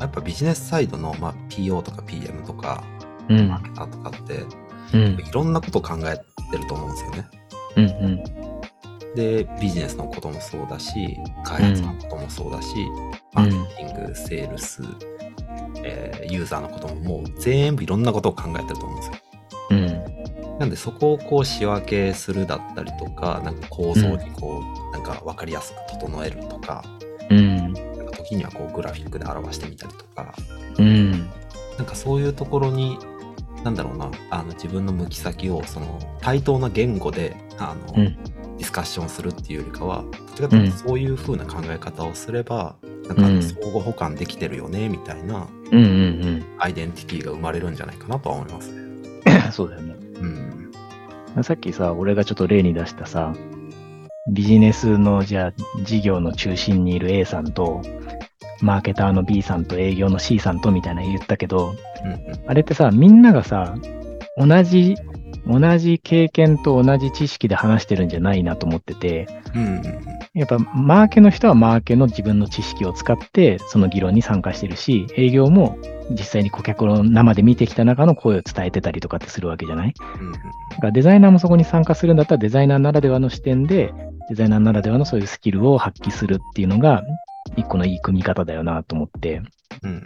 Speaker 1: やっぱビジネスサイドの、まあ、PO とか PM とか、
Speaker 2: うん
Speaker 1: マー。ケターとかって、
Speaker 2: うん。
Speaker 1: いろんなことを考えてると思うんですよね。
Speaker 2: うん。うん。
Speaker 1: で、ビジネスのこともそうだし、開発のこともそうだし、マーケティング、セールス、えーユーザーのことももう全部いろんなことを考えてると思うんですよ。
Speaker 2: うん。
Speaker 1: なんでそこをこう仕分けするだったりとか、なんか構造にこう、なんか分かりやすく整えるとか、
Speaker 2: うん。
Speaker 1: なんか時にはこうグラフィックで表してみたりとか、
Speaker 2: うん。
Speaker 1: なんかそういうところに、なんだろうな、あの自分の向き先をその対等な言語であの、
Speaker 2: うん
Speaker 1: ディスカッションするっていうよりかは、どっちかというとそういう風な考え方をすれば、なんか
Speaker 2: うん
Speaker 1: 相互補完できてるよねみたいな
Speaker 2: うん。うん。
Speaker 1: アイデンティティが生まれるんじゃないかなとは思いますね。
Speaker 2: うん。そうだよね。
Speaker 1: うん。
Speaker 2: さっきさ、俺がちょっと例に出したさ、ビジネスの、じゃあ、事業の中心にいる A さんと、マーケターの B さんと営業の C さんとみたいな言ったけど、
Speaker 1: うんうん。
Speaker 2: あれってさ、みんながさ、同じ、同じ経験と同じ知識で話してるんじゃないなと思ってて、
Speaker 1: うんうん
Speaker 2: やっぱマーケの人はマーケの自分の知識を使ってその議論に参加してるし、営業も実際に顧客を生で見てきた中の声を伝えてたりとかってするわけじゃない？
Speaker 1: うん。うん
Speaker 2: だからデザイナーもそこに参加するんだったらデザイナーならではの視点で、デザイナーならではのそういうスキルを発揮するっていうのが、一個のいい組み方だよなと思って、
Speaker 1: うん。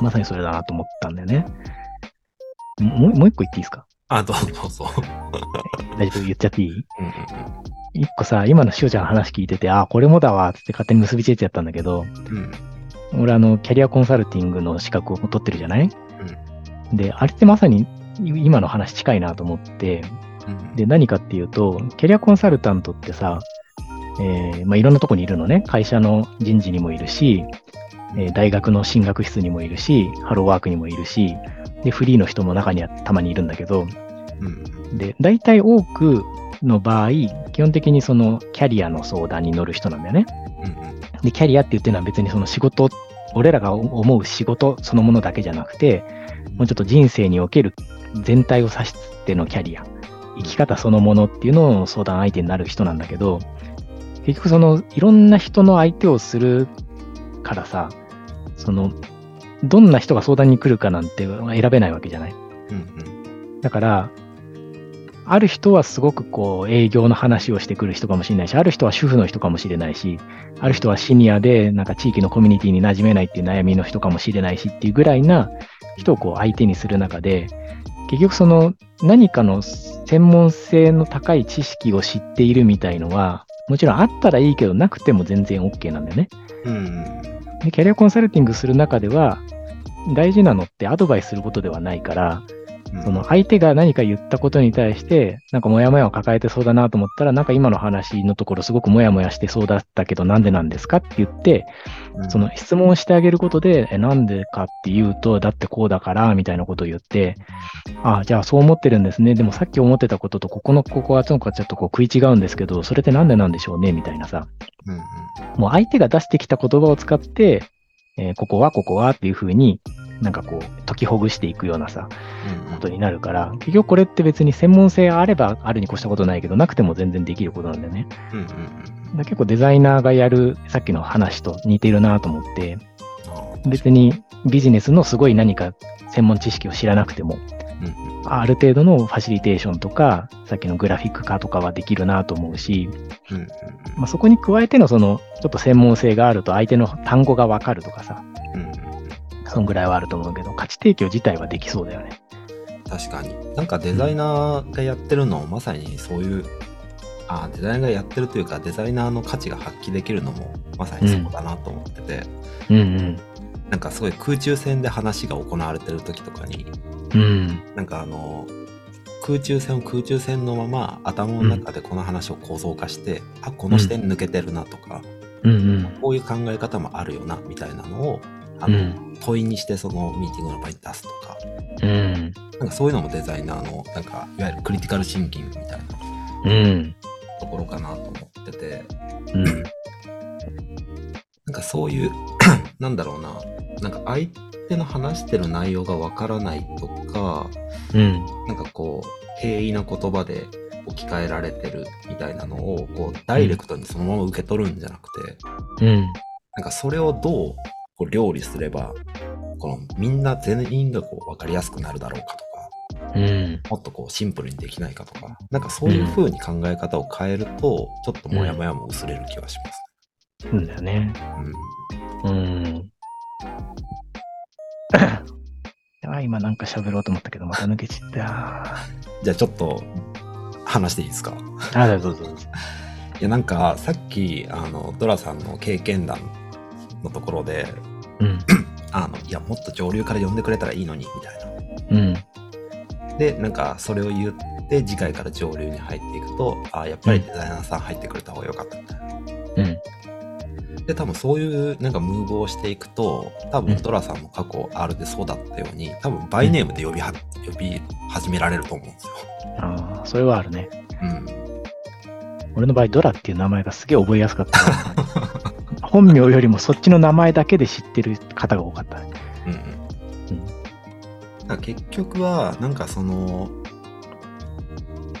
Speaker 2: まさにそれだなと思ったんだよね。もうもう一個言っていいですか？
Speaker 1: あ、どうぞどうぞ。
Speaker 2: 大丈夫？言っちゃっていい？
Speaker 1: うんうん
Speaker 2: 一個さ、今のしおちゃんの話聞いてて、あ、これもだわ、つって勝手に結びついちゃったんだけど、
Speaker 1: うん。うん
Speaker 2: 俺あの、キャリアコンサルティングの資格を取ってるじゃない？で、あれってまさに今の話近いなと思って、
Speaker 1: うん。
Speaker 2: で、何かっていうと、キャリアコンサルタントってさ、えーまあ、いろんなとこにいるのね。会社の人事にもいるし、えー大学の進学室にもいるし、ハローワークにもいるし、で、フリーの人も中にはたまにいるんだけど、
Speaker 1: うん
Speaker 2: で、大体多くの場合、基本的にそのキャリアの相談に乗る人なんだよね。
Speaker 1: うんうん
Speaker 2: で、キャリアって言ってるのは別にその仕事、俺らが思う仕事そのものだけじゃなくて、もうちょっと人生における全体を指してのキャリア、生き方そのものっていうのを相談相手になる人なんだけど、結局そのいろんな人の相手をするからさ、その、どんな人が相談に来るかなんて選べないわけじゃない。
Speaker 1: うんうん
Speaker 2: だから、ある人はすごくこう営業の話をしてくる人かもしれないし、ある人は主婦の人かもしれないし、ある人はシニアでなんか地域のコミュニティに馴染めないっていう悩みの人かもしれないしっていうぐらいな人をこう相手にする中で、結局その何かの専門性の高い知識を知っているみたいのは、もちろんあったらいいけどなくても全然 OK なんだよね。
Speaker 1: うんうん
Speaker 2: で、キャリアコンサルティングする中では、大事なのってアドバイスすることではないから、
Speaker 1: うん
Speaker 2: その相手が何か言ったことに対して、なんかモヤモヤを抱えてそうだなと思ったら、なんか今の話のところすごくモヤモヤしてそうだったけど、なんでなんですかって言って、
Speaker 1: うん
Speaker 2: その質問をしてあげることで、え、なんでかって言うと、だってこうだから、みたいなことを言って、あじゃあそう思ってるんですね。でもさっき思ってたことと、ここの、ここはちょっとこう食い違うんですけど、それってなんでなんでしょうねみたいなさ。もう相手が出してきた言葉を使って、えーここはここはっていうふうに、なんかこう、解きほぐしていくようなさ、
Speaker 1: うん。
Speaker 2: ことになるから、結局これって別に専門性があればあるに越したことないけど、なくても全然できることなんだよね。
Speaker 1: うんうんうん。
Speaker 2: だ結構デザイナーがやるさっきの話と似てるなと思って、別にビジネスのすごい何か専門知識を知らなくても、ある程度のファシリテーションとか、さっきのグラフィック化とかはできるなと思うし、
Speaker 1: うんうん
Speaker 2: まあ、そこに加えてのその、ちょっと専門性があると相手の単語がわかるとかさ、
Speaker 1: うんうんうん
Speaker 2: そんぐらいはあると思うけど、価値提供自体はできそうだよね。
Speaker 1: 確かに。なんかデザイナーがやってるのもまさにそういう、あデザイナーがやってるというか、デザイナーの価値が発揮できるのもまさにそうだなと思ってて、
Speaker 2: うんうん。
Speaker 1: なんかすごい空中戦で話が行われてる時とかに、
Speaker 2: うん。
Speaker 1: なんかあの、空中戦を空中戦のまま頭の中でこの話を構造化して、あ、この視点抜けてるなとか、
Speaker 2: うんうん。
Speaker 1: こういう考え方もあるよな、みたいなのを、あの、
Speaker 2: うん
Speaker 1: 問いにしてそのミーティングの場に出すとか、
Speaker 2: うん。
Speaker 1: なんかそういうのもデザイナーの、なんか、いわゆるクリティカルシンキングみたいな
Speaker 2: うん。
Speaker 1: ところかなと思ってて、
Speaker 2: うん。
Speaker 1: なんかそういう、<clears throat> なんだろうな、なんか相手の話してる内容がわからないとか、
Speaker 2: うん。
Speaker 1: なんかこ平易な言葉で置き換えられてるみたいなのをこうダイレクトにそのまま受け取るんじゃなくて、
Speaker 2: うん。
Speaker 1: なんかそれをどうこう料理すればこのみんな全員がこう分かりやすくなるだろうかとか
Speaker 2: うん。
Speaker 1: もっとこうシンプルにできないかとかなんかそういう風に考え方を変えると、ちょっとモヤモヤも薄れる気はします
Speaker 2: そうだよね。
Speaker 1: ね。うん
Speaker 2: うん。今なんか喋ろうと思ったけど、また抜けちゃった。
Speaker 1: じゃあちょっと話していいですか？
Speaker 2: あ、どうぞどうぞ。
Speaker 1: いやなんかさっきあのドラさんの経験談のところで
Speaker 2: うん。
Speaker 1: あのいやもっと上流から呼んでくれたらいいのにみたいな
Speaker 2: うん。
Speaker 1: でなんかそれを言って次回から上流に入っていくとあやっぱりデザイナーさん入ってくれた方が良かったみたいな
Speaker 2: うん。
Speaker 1: で多分そういうなんかムーブをしていくと多
Speaker 2: うん
Speaker 1: 分ドラさんも過去 R でそうだったように多分バイネームで呼びは呼び始められると思うんですよ。
Speaker 2: ああ、それはあるね。
Speaker 1: うん、
Speaker 2: 俺の場合、ドラっていう名前がすげえ覚えやすかった。<laughs> 本名よりもそっちの名前だけで知ってる方が多かったね。
Speaker 1: うんうん結局はなんかその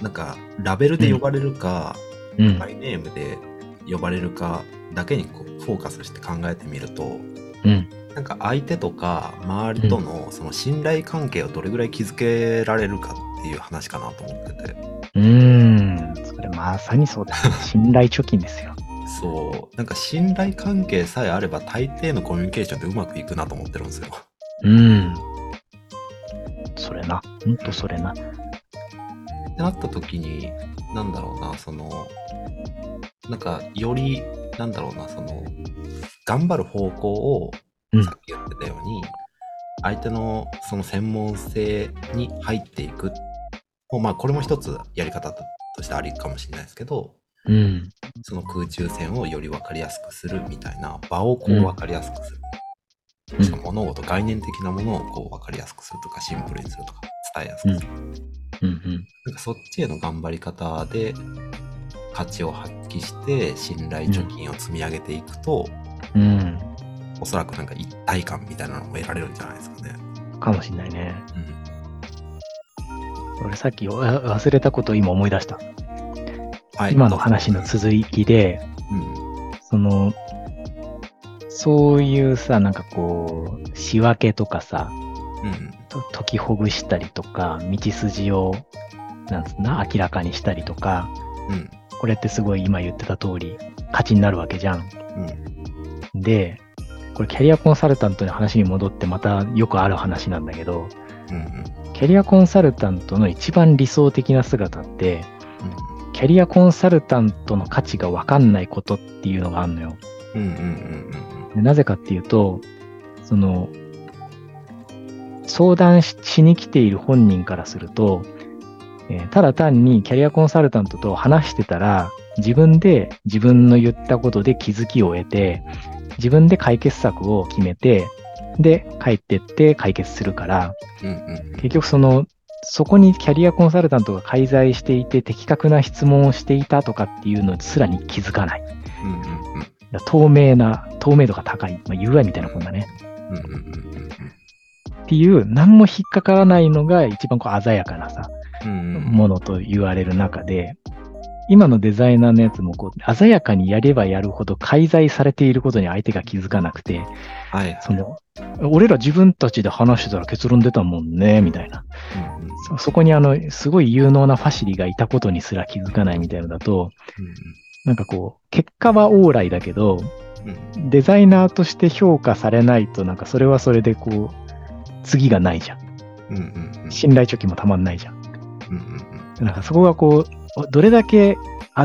Speaker 1: なんかラベルで呼ばれるか、
Speaker 2: うん
Speaker 1: バ。イネームで呼ばれるかだけにこうフォーカスして考えてみると
Speaker 2: うん。
Speaker 1: なんか相手とか周りとのその信頼関係をどれぐらい築けられるかっていう話かなと思ってて
Speaker 2: うーん。それまさにそうですね。信頼貯金ですよ。
Speaker 1: そうなんか信頼関係さえあれば大抵のコミュニケーションってうまくいくなと思ってるんですよ。
Speaker 2: うん。それな。ほんとそれな。
Speaker 1: ってなった時になんだろうなそのなんかよりなんだろうなその頑張る方向を
Speaker 2: うん。
Speaker 1: さっき言ってたように、相手のその専門性に入っていく。まあこれも一つやり方としてありかもしれないですけど
Speaker 2: うん。
Speaker 1: その空中線をより分かりやすくするみたいな場をこ
Speaker 2: う
Speaker 1: うん。分かりやすくする、
Speaker 2: うん。
Speaker 1: しかも物事概念的なものをこう分かりやすくするとかシンプルにするとか伝えやすくする、
Speaker 2: うんうん。
Speaker 1: なんかそっちへの頑張り方で価値を発揮して信頼貯金を積み上げていくと、
Speaker 2: うん。
Speaker 1: おそらくなんか一体感みたいなのも得られるんじゃないですかね。
Speaker 2: かもしんないね。
Speaker 1: うん、
Speaker 2: 俺さっきわ忘れたことを今思い出した。
Speaker 1: はい
Speaker 2: 今の話の続きで、
Speaker 1: うん
Speaker 2: その、そういうさ、なんかこう、仕分けとかさ、
Speaker 1: うん
Speaker 2: と解きほぐしたりとか、道筋を、なんつうな、明らかにしたりとか、
Speaker 1: うん。
Speaker 2: これってすごい今言ってた通り、価値になるわけじゃん。
Speaker 1: うん。
Speaker 2: で、これキャリアコンサルタントの話に戻ってまたよくある話なんだけど、
Speaker 1: うんうん。
Speaker 2: キャリアコンサルタントの一番理想的な姿って、
Speaker 1: うん。
Speaker 2: キャリアコンサルタントの価値がわかんないことっていうのがあるのよ。
Speaker 1: うんうんうん。
Speaker 2: でなぜかっていうと、その、相談ししに来ている本人からすると、えーただ単にキャリアコンサルタントと話してたら、自分で自分の言ったことで気づきを得て、自分で解決策を決めて、で、帰ってって解決するから、
Speaker 1: うんうん
Speaker 2: 結局その、そこにキャリアコンサルタントが介在していて的確な質問をしていたとかっていうのすらに気づかない。
Speaker 1: うんうんうん
Speaker 2: 透明な、透明度が高い。まあ、UI みたいなもんだね。
Speaker 1: うんうんうんうん
Speaker 2: っていう、何も引っかからないのが一番こう鮮やかなさ、
Speaker 1: うんうん。
Speaker 2: ものと言われる中で、今のデザイナーのやつもこう、鮮やかにやればやるほど介在されていることに相手が気づかなくて、
Speaker 1: はい
Speaker 2: その、俺ら自分たちで話してたら結論出たもんね、みたいな。
Speaker 1: うんうん。
Speaker 2: そそこにあの、すごい有能なファシリがいたことにすら気づかないみたいなのだと、なんかこう、結果は往来だけど、
Speaker 1: うんうん。
Speaker 2: デザイナーとして評価されないと、なんかそれはそれでこう、次がないじゃん。
Speaker 1: うんうんうん。
Speaker 2: 信頼貯金もたまんないじゃん。
Speaker 1: うんうん
Speaker 2: なんかそこがこう、どれだけ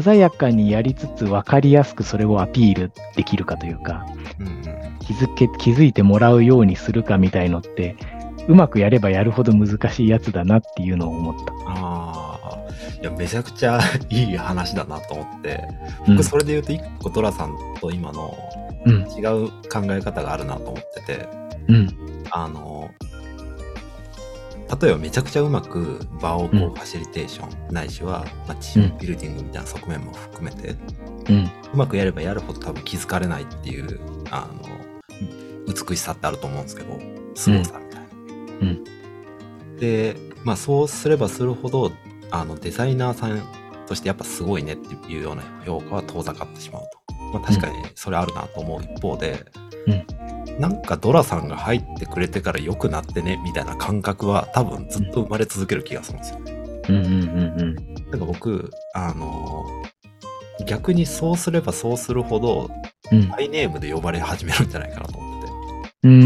Speaker 2: 鮮やかにやりつつ分かりやすくそれをアピールできるかというか、
Speaker 1: うんうん。
Speaker 2: 気づけ、気づいてもらうようにするかみたいのって、うまくやればやるほど難しいやつだなっていうのを思った。
Speaker 1: ああいやめちゃくちゃいい話だなと思って。
Speaker 2: うん。
Speaker 1: 僕それで言うと一個トラさんと今の
Speaker 2: うん、
Speaker 1: 違う考え方があるなと思ってて。
Speaker 2: うん、
Speaker 1: あの例えばめちゃくちゃうまく場をこう
Speaker 2: うん
Speaker 1: ファシリテーション、ないしは、まあ、チームビルディングみたいな側面も含めて、
Speaker 2: うん、
Speaker 1: うまくやればやるほど多分気づかれないっていうあの美しさってあると思うんですけど凄さみたいな。
Speaker 2: うん
Speaker 1: でまあそうすればするほどあのデザイナーさんとしてやっぱすごいねっていうような評価は遠ざかってしまうと。まあ、確かにそれあるなと思う一方で、なんかドラさんが入ってくれてから良くなってねみたいな感覚は多分ずっと生まれ続ける気がするんですよね。
Speaker 2: うんうんうんうん。
Speaker 1: なんか僕、あの逆にそうすればそうするほど、
Speaker 2: うん
Speaker 1: ハイネームで呼ばれ始めるんじゃないかなと思ってて、
Speaker 2: うんう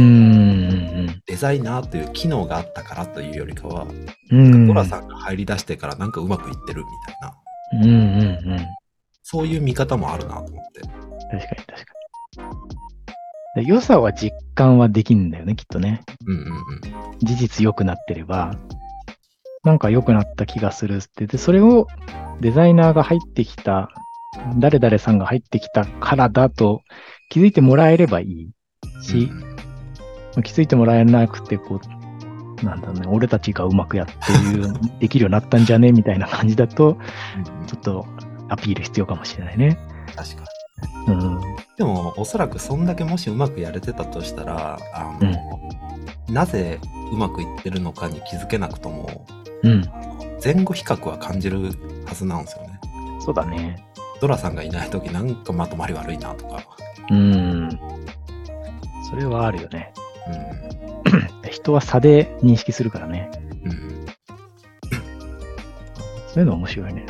Speaker 2: ん
Speaker 1: デザイナーという機能があったからというよりかは、
Speaker 2: うん。うん。
Speaker 1: ドラさんが入り出してからなんかうまくいってるみたいな、
Speaker 2: うんうんうん。
Speaker 1: そういう見方もあるなと思って。
Speaker 2: 確かに確か良さは実感はできるんだよね、きっとね。
Speaker 1: うんうんうん。
Speaker 2: 事実良くなってれば、なんか良くなった気がするって。で、それをデザイナーが入ってきた、誰々さんが入ってきたからだと気づいてもらえればいいし、気づいてもらえなくて、こう、なんだろうね、俺たちがうまくやってる、できるようになったんじゃね？みたいな感じだと、
Speaker 1: うんうん
Speaker 2: ちょっとアピール必要かもしれないね。
Speaker 1: 確かに。
Speaker 2: うん。
Speaker 1: でも、おそらくそんだけもしうまくやれてたとしたら、あの、なぜうまくいってるのかに気づけなくとも、
Speaker 2: うん。
Speaker 1: 前後比較は感じるはずなんですよね。
Speaker 2: そうだね。
Speaker 1: ドラさんがいない時なんかまとまり悪いなとか。
Speaker 2: うん。それはあるよね。
Speaker 1: う <clears throat>
Speaker 2: 人は差で認識するからね。
Speaker 1: ん。うん。
Speaker 2: そういうの面白いね。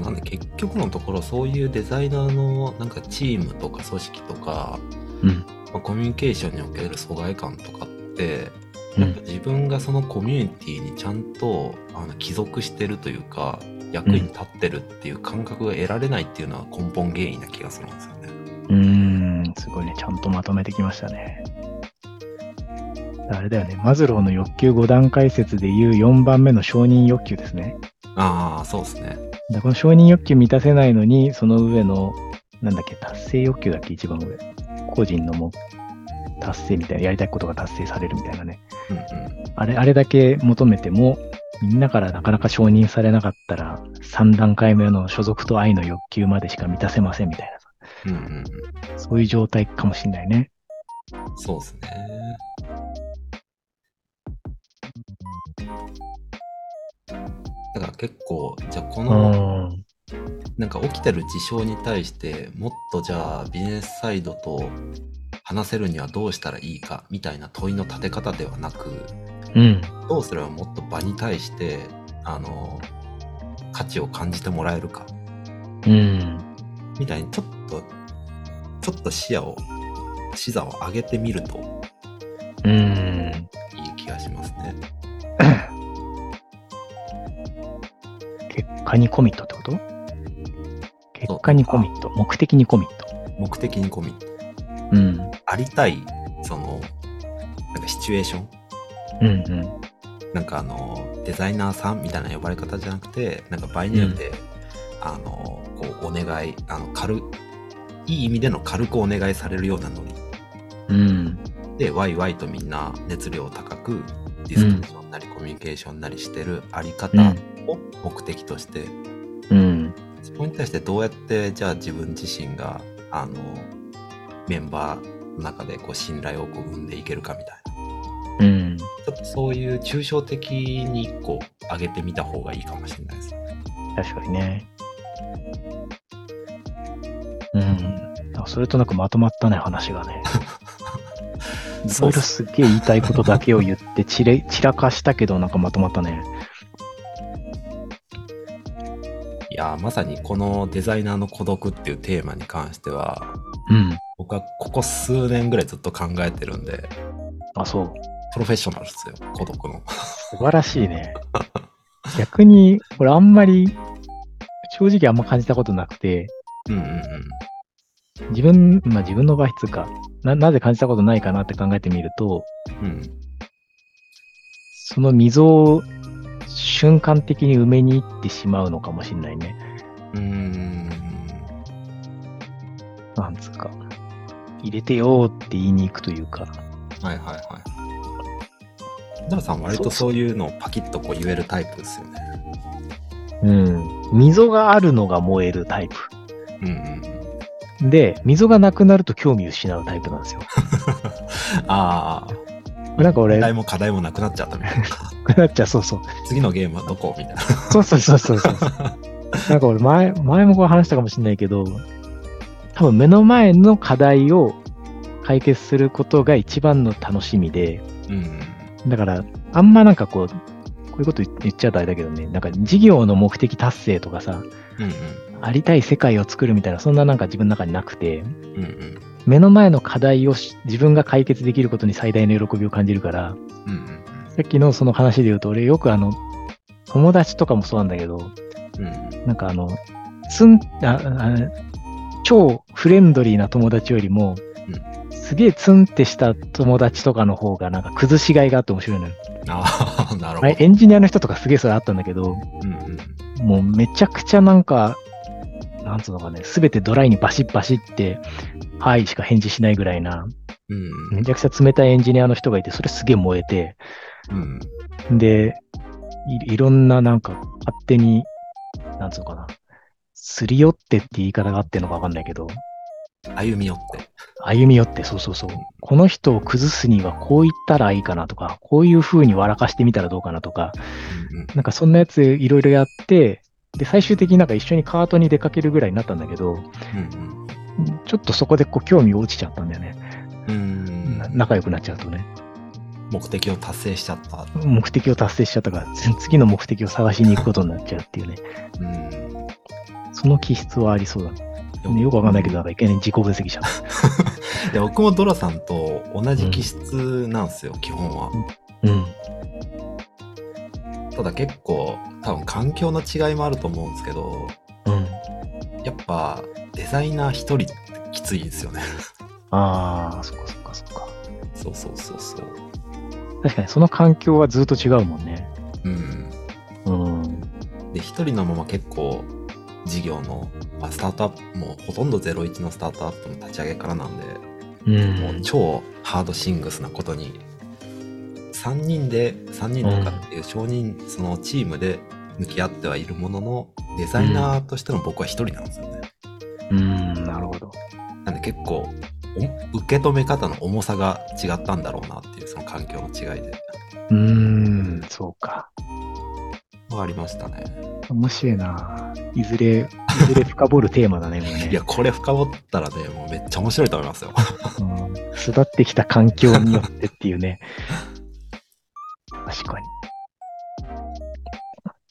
Speaker 1: なんで結局のところそういうデザイナーのなんかチームとか組織とか、
Speaker 2: うん。
Speaker 1: まあコミュニケーションにおける疎外感とかって、
Speaker 2: うん
Speaker 1: なんか。自分がそのコミュニティにちゃんとあの帰属してるというか役に立ってるっていう感覚が得られないっていうのは根本原因な気がするんですよね。
Speaker 2: うーん。すごいね。ちゃんとまとめてきましたね。あれだよね。マズローの欲求5段階説でいう4番目の承認欲求ですね。
Speaker 1: ああそうですね。
Speaker 2: でこの承認欲求満たせないのに、その上の、なんだっけ、達成欲求だっけ、一番上。個人のもう、達成みたいな、やりたいことが達成されるみたいなね。
Speaker 1: うんうん。
Speaker 2: あれ、あれだけ求めても、みんなからなかなか承認されなかったら、3段階目の所属と愛の欲求までしか満たせませんみたいなさ。
Speaker 1: うんうんうん。
Speaker 2: そういう状態かもしれないね。
Speaker 1: そうですね。結構じゃあこ
Speaker 2: う
Speaker 1: の
Speaker 2: ん。
Speaker 1: なんか起きてる事象に対してもっとじゃあビジネスサイドと話せるにはどうしたらいいかみたいな問いの立て方ではなく
Speaker 2: うん。
Speaker 1: どうすればもっと場に対してあの価値を感じてもらえるか
Speaker 2: うん。
Speaker 1: みたいにちょっとちょっと視野を視座を上げてみると
Speaker 2: うん。果にコミットってこと？結果にコミット。目的にコミット。
Speaker 1: 目的にコミット
Speaker 2: うん。
Speaker 1: ありたいそのなんかシチュエーション？
Speaker 2: うんうん。
Speaker 1: なんかあのデザイナーさんみたいな呼ばれ方じゃなくてなんか場合によって、あのこうお願いあの軽いい意味での軽くお願いされるようなノリ
Speaker 2: うん。
Speaker 1: でワイワイとみんな熱量高くディスカッションなりコミュニケーションなりしてるあり方を目的として、
Speaker 2: うん。
Speaker 1: そこに対してどうやってじゃあ自分自身があのメンバーの中でこう信頼をこう生んでいけるかみたいな
Speaker 2: うん。
Speaker 1: ちょっとそういう抽象的に一個上げてみた方がいいかもしれないです。
Speaker 2: 確かにね。うん。あそれとなくまとまったね、話がね。<laughs> いろいろすっげえ言いたいことだけを言って散れ、散らかしたけど、なんかまとまったね。
Speaker 1: やーまさにこのデザイナーの孤独っていうテーマに関しては
Speaker 2: うん。
Speaker 1: 僕はここ数年ぐらいずっと考えてるんで
Speaker 2: あ、そう。
Speaker 1: プロフェッショナルですよ孤独の。
Speaker 2: 素晴らしいね。<laughs> 逆に、これあんまり、正直あんま感じたことなくて、
Speaker 1: うんうんうん。
Speaker 2: 自分、まあ自分の場合つうか、な、なぜ感じたことないかなって考えてみると、
Speaker 1: うん
Speaker 2: その溝を瞬間的に埋めに行ってしまうのかもしれないね。
Speaker 1: うーん
Speaker 2: なんつうか。入れてよーって言いに行くというか。
Speaker 1: はいはいはい。ダラさん割とそういうのをパキッとこう言えるタイプですよね。
Speaker 2: うん。溝があるのが燃えるタイプ。
Speaker 1: うんうんうん。
Speaker 2: で、溝がなくなると興味失うタイプなんですよ。<laughs>
Speaker 1: ああ、
Speaker 2: なんか俺、
Speaker 1: 課題も課題もなくなっちゃったみたいな。
Speaker 2: なっちゃう、そうそう。
Speaker 1: 次のゲームはどこみたいな。
Speaker 2: そうそうそうそうそう。なんか俺前、前もこう話したかもしれないけど、多分目の前の課題を解決することが一番の楽しみで、
Speaker 1: うん。
Speaker 2: だから、あんまなんかこう、こういうこと言っちゃうとあれだけどね、なんか事業の目的達成とかさ、
Speaker 1: うんうん。
Speaker 2: ありたい世界を作るみたいな、そんななんか自分の中になくて、
Speaker 1: うんうん。
Speaker 2: 目の前の課題をし自分が解決できることに最大の喜びを感じるから、
Speaker 1: うんうん
Speaker 2: さっきのその話で言うと、俺よくあの、友達とかもそうなんだけど、
Speaker 1: うん。うん
Speaker 2: なんかあの、つん、ああ超フレンドリーな友達よりも、すげえツンってした友達とかの方がなんか崩しがいがあって面白いのよ。
Speaker 1: ああ、<laughs> なるほど。
Speaker 2: エンジニアの人とかすげえそれあったんだけど、
Speaker 1: うんうん。
Speaker 2: もうめちゃくちゃなんか、なんつうのかね、すべてドライにバシッバシって、はいしか返事しないぐらいな、
Speaker 1: うん
Speaker 2: めちゃくちゃ冷たいエンジニアの人がいて、それすげえ燃えて、
Speaker 1: うん。
Speaker 2: で、いいろんななんか勝手に、なんつうのかな、すり寄ってって言い方があってんのかわかんないけど、
Speaker 1: 歩み寄って。
Speaker 2: 歩み寄って、そうそうそう。この人を崩すにはこう言ったらいいかなとか、こういう風に笑かしてみたらどうかなとか、
Speaker 1: うんうん。
Speaker 2: なんかそんなやついろいろやって、で、最終的になんか一緒にカートに出かけるぐらいになったんだけど、
Speaker 1: うん
Speaker 2: ちょっとそこでこう興味落ちちゃったんだよね。
Speaker 1: うん。
Speaker 2: 仲良くなっちゃうとね。
Speaker 1: 目的を達成しちゃった。
Speaker 2: 目的を達成しちゃったから、つ次の目的を探しに行くことになっちゃうっていうね。
Speaker 1: うん。
Speaker 2: その気質はありそうだね。よくわかんないけど、なんかいきなり自己分析しちゃった。<laughs>
Speaker 1: いや僕もドラさんと同じ気質なんですよ、基本は。
Speaker 2: うん。
Speaker 1: ただ結構、多分環境の違いもあると思うんですけど、
Speaker 2: うん。
Speaker 1: やっぱデザイナー一人ってきついんですよね。
Speaker 2: ああ、そっかそっかそっか。
Speaker 1: そうそうそうそう。
Speaker 2: 確かにその環境はずっと違うもんね。
Speaker 1: うん。
Speaker 2: うん。
Speaker 1: で、一人のまま結構、事業の、まあ、スタートアップ、もうほとんど01のスタートアップの立ち上げからなんで、
Speaker 2: うん。
Speaker 1: もう超ハードシングスなことに、3人で、3人とかっていう少人、そのチームで向き合ってはいるものの、デザイナーとしての僕は一人なんですよね。結構、お受け止め方の重さが違ったんだろうなっていう、その環境の違いで。
Speaker 2: うーん、そうか。
Speaker 1: わかりましたね。
Speaker 2: 面白いな。いずれ、いずれ深掘るテーマだね、もうね。<laughs>
Speaker 1: いや、これ深掘ったらね、もうめっちゃ面白いと思いますよ。
Speaker 2: うん、育ってきた環境によってっていうね。<laughs> 確かに。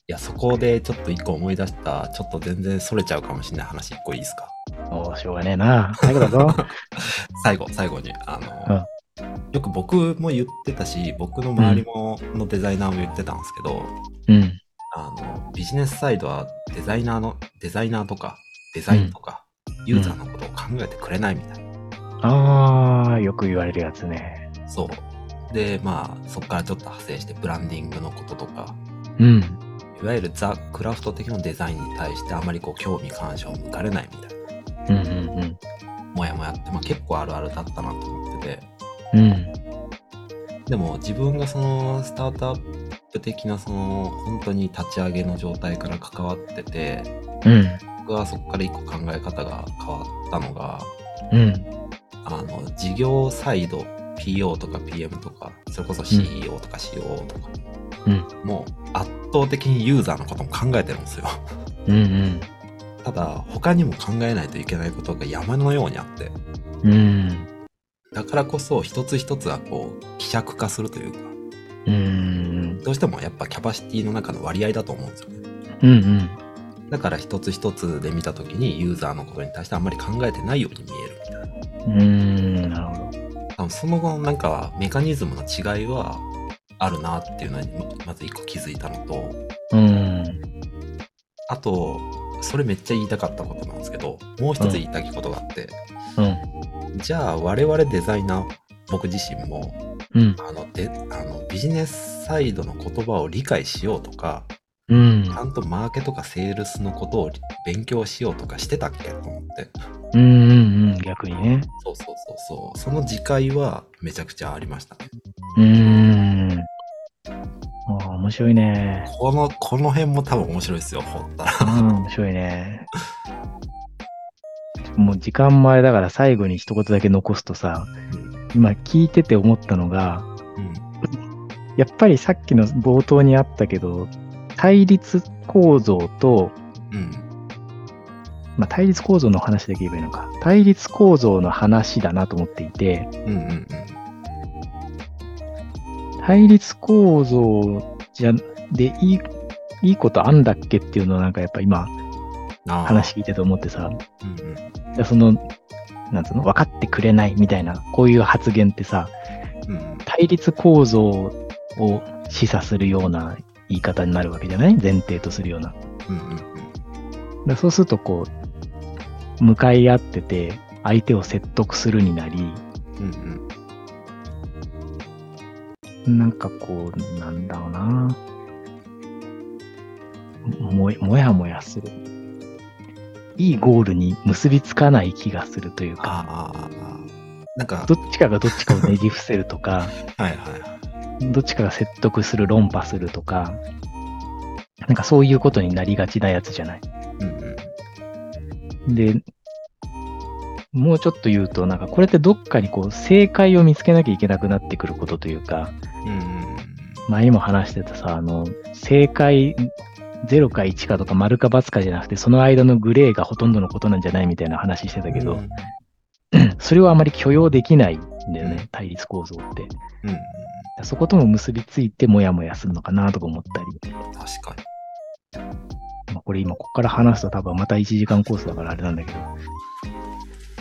Speaker 1: いや、そこでちょっと一個思い出した、ちょっと全然それちゃうかもしれない話一個いいですか？
Speaker 2: おーしょうがねえな。最後だぞ。<laughs>
Speaker 1: 最後、最後に。あの、よく僕も言ってたし、僕の周りも、のデザイナーも言ってたんですけど、
Speaker 2: うん。
Speaker 1: あの、ビジネスサイドはデザイナーの、デザイナーとか、デザインとか、ユーザーのことを考えてくれないみたいな。
Speaker 2: ああ、よく言われるやつね。
Speaker 1: そう。で、まあ、そこからちょっと派生して、ブランディングのこととか、
Speaker 2: うん。
Speaker 1: いわゆるザ・クラフト的なデザインに対してあまりこう興味関心を向かれないみたいな、
Speaker 2: うんうん
Speaker 1: もやもやって、まあ、結構あるあるだったなと思ってて、
Speaker 2: うん。うん。
Speaker 1: でも自分がそのスタートアップ的なその本当に立ち上げの状態から関わってて、
Speaker 2: うん。
Speaker 1: 僕はそこから一個考え方が変わったのが、
Speaker 2: うん。
Speaker 1: あの、事業サイド、PO とか PM とか、それこそ CEO とか COO とか、
Speaker 2: うん
Speaker 1: もう圧倒的にユーザーのことも考えてるんですよ。
Speaker 2: うん
Speaker 1: ただ、他にも考えないといけないことが山のようにあって、
Speaker 2: うん。うん。
Speaker 1: だからこそ一つ一つがこう、希釈化するというか、
Speaker 2: うん。
Speaker 1: どうしてもやっぱキャパシティの中の割合だと思うんですよね。
Speaker 2: うんうん。
Speaker 1: だから一つ一つで見たときにユーザーのことに対してあんまり考えてないように見えるみたいな。
Speaker 2: うん。なるほど。
Speaker 1: 多分その後のなんかメカニズムの違いはあるなっていうのにままず一個気づいたのと、
Speaker 2: うん。
Speaker 1: あと、それめっちゃ言いたかったことなんですけど、もう一つ言いたいことがあって、
Speaker 2: うん。
Speaker 1: じゃあ我々デザイナー、僕自身も、
Speaker 2: うん。
Speaker 1: あの、で、あの、ビジネスサイドの言葉を理解しようとか、
Speaker 2: うん
Speaker 1: ち。ゃんとマーケとかセールスのことを勉強しようとかしてたっけと思って。
Speaker 2: うんうんうん。逆にね。
Speaker 1: そうそうそうそう。その自戒はめちゃくちゃありましたね。
Speaker 2: うーん。ああ、面白いね。
Speaker 1: この、この辺も多分面白いですよ、掘ったら。
Speaker 2: うん、面白いね。もう時間前だから最後に一言だけ残すとさ、今聞いてて思ったのが、
Speaker 1: うん。
Speaker 2: やっぱりさっきの冒頭にあったけど、対立構造と、
Speaker 1: うん。
Speaker 2: まあ、対立構造の話できればいいのか。対立構造の話だなと思っていて、
Speaker 1: うんうんうん。
Speaker 2: 対立構造じゃ、でいい、いいことあんだっけっていうのをなんかやっぱ今。話聞いてて思ってさ、
Speaker 1: うんうん。
Speaker 2: その、なんつうの、分かってくれないみたいな、こういう発言ってさ、
Speaker 1: うんうん。
Speaker 2: 対立構造を示唆するような言い方になるわけじゃない？前提とするような。
Speaker 1: うんうん
Speaker 2: そうするとこう、向かい合ってて、相手を説得するになり、
Speaker 1: うんうん。
Speaker 2: なんかこう、なんだろうな。ももやもやする。いいゴールに結びつかない気がするというか。
Speaker 1: なんか、
Speaker 2: どっちかがどっちかをねじ伏せるとか、<laughs>
Speaker 1: はいはいはい。
Speaker 2: どっちかが説得する、論破するとか、なんかそういうことになりがちなやつじゃない。
Speaker 1: うんうん。
Speaker 2: で、もうちょっと言うと、なんかこれってどっかにこう正解を見つけなきゃいけなくなってくることというか、
Speaker 1: うん。
Speaker 2: 前にも話してたさ、あの、正解0か1かとか丸か×かじゃなくて、その間のグレーがほとんどのことなんじゃないみたいな話してたけど、
Speaker 1: うん <clears throat>
Speaker 2: それをあまり許容できないんだよね、対立構造って。
Speaker 1: うんうん。
Speaker 2: そことも結びついてもやもやするのかなとか思ったり。
Speaker 1: 確かに。
Speaker 2: まあ、これ今ここから話すと多分また1時間コースだからあれなんだけど、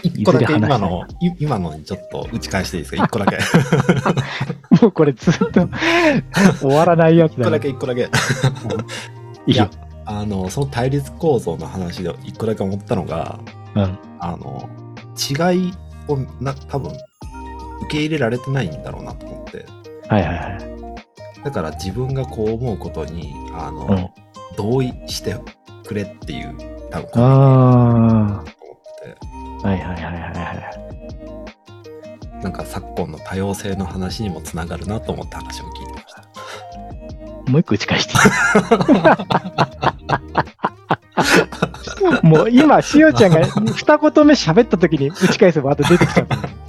Speaker 1: 一個だけ今の、い今のにちょっと打ち返していいですか？一個だけ。<laughs>
Speaker 2: もうこれずっと終わらないやつだね。
Speaker 1: 一個だけ、一個だけ。
Speaker 2: いいよ。
Speaker 1: あの、その対立構造の話で一個だけ思ったのが、
Speaker 2: うん。
Speaker 1: あの、違いをな、多分、受け入れられてないんだろうなと思って。
Speaker 2: はいはいはい。
Speaker 1: だから自分がこう思うことに、あの、
Speaker 2: うん
Speaker 1: 同意してくれっていう、多分、
Speaker 2: ああ、はいはいはいはいはい。
Speaker 1: て、なんか昨今の多様性の話にもつながるなと思って話を聞いてました。
Speaker 2: もう一個打ち返して。<laughs> もう今、しおちゃんが二言目喋った時に打ち返せばあと出てきた。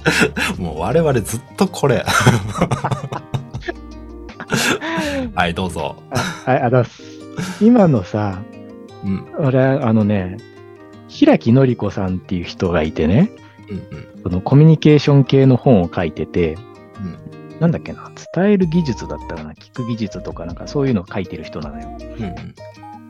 Speaker 2: <laughs>
Speaker 1: もう我々ずっとこれ。<laughs> はい、どうぞ。
Speaker 2: あはい、あだす。今のさ、
Speaker 1: うん、
Speaker 2: 俺、あのね、平木のり子さんっていう人がいてね、
Speaker 1: うん、うん、
Speaker 2: そのコミュニケーション系の本を書いてて、
Speaker 1: うん、
Speaker 2: なんだっけな、伝える技術だったかな、聞く技術とかなんかそういうのを書いてる人なのよ。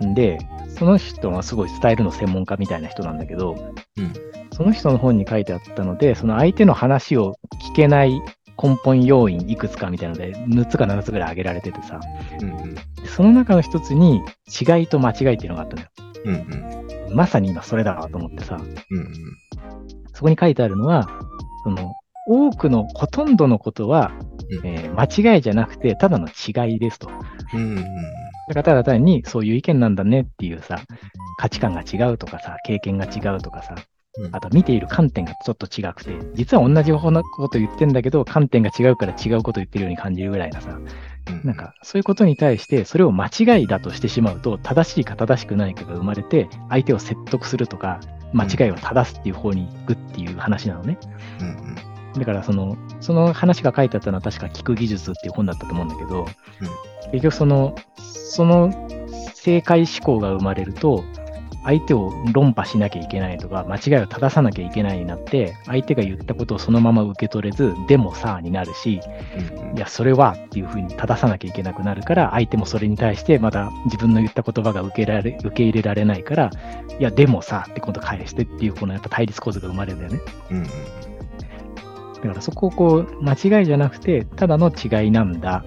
Speaker 1: うん、
Speaker 2: で、その人はすごい伝えるの専門家みたいな人なんだけど、
Speaker 1: うん、
Speaker 2: その人の本に書いてあったので、その相手の話を聞けない根本要因いくつかみたいので、6つか7つぐらい挙げられててさ、
Speaker 1: うん、うん、
Speaker 2: でその中の一つに違いと間違いっていうのがあったのよ。
Speaker 1: うん、うん、
Speaker 2: まさに今それだわと思ってさ、
Speaker 1: うん、
Speaker 2: そこに書いてあるのは、その多くのほとんどのことは、
Speaker 1: うん。
Speaker 2: えー間違いじゃなくて、ただの違いですと。
Speaker 1: うん、
Speaker 2: だからただ単にそういう意見なんだねっていうさ、価値観が違うとかさ、経験が違うとかさ、
Speaker 1: うん
Speaker 2: あと見ている観点がちょっと違くて、実は同じ方のこと言ってんだけど、観点が違うから違うこと言ってるように感じるぐらいなさ、なんかそういうことに対して、それを間違いだとしてしまうと、正しいか正しくないかが生まれて、相手を説得するとか、間違いを正すっていう方に行くっていう話なのね。だからその、その話が書いてあったのは確か聞く技術っていう本だったと思うんだけど、結局その、その正解思考が生まれると、相手を論破しなきゃいけないとか、間違いを正さなきゃいけないになって、相手が言ったことをそのまま受け取れず、でもさあになるし、
Speaker 1: うん、
Speaker 2: いや、それはっていうふうに正さなきゃいけなくなるから、相手もそれに対してまた自分の言った言葉が受けられ受け入れられないから、いや、でもさって今度返してっていう、このやっぱ対立構造が生まれるんだよね。
Speaker 1: うん、
Speaker 2: だからそこをこう、間違いじゃなくて、ただの違いなんだ。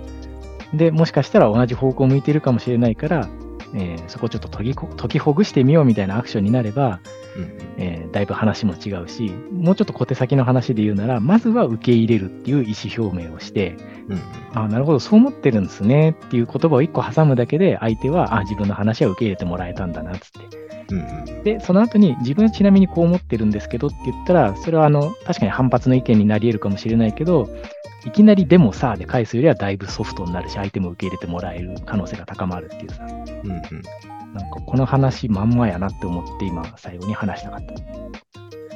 Speaker 2: で、もしかしたら同じ方向を向いているかもしれないから、えーそこをちょっと解きこ解きほぐしてみようみたいなアクションになれば、
Speaker 1: うん、
Speaker 2: えーだいぶ話も違うし、もうちょっと小手先の話で言うなら、まずは受け入れるっていう意思表明をして、
Speaker 1: うん、
Speaker 2: あなるほど、そう思ってるんですねっていう言葉を一個挟むだけで、相手は、あ自分の話は受け入れてもらえたんだなっつって。
Speaker 1: うん、
Speaker 2: で、その後に自分はちなみにこう思ってるんですけどって言ったら、それはあの、確かに反発の意見になり得るかもしれないけど、いきなりでもさあで返すよりはだいぶソフトになるし、相手も受け入れてもらえる可能性が高まるっていうさ、
Speaker 1: うん、うん。
Speaker 2: なんかこの話まんまやなって思って今最後に話したかっ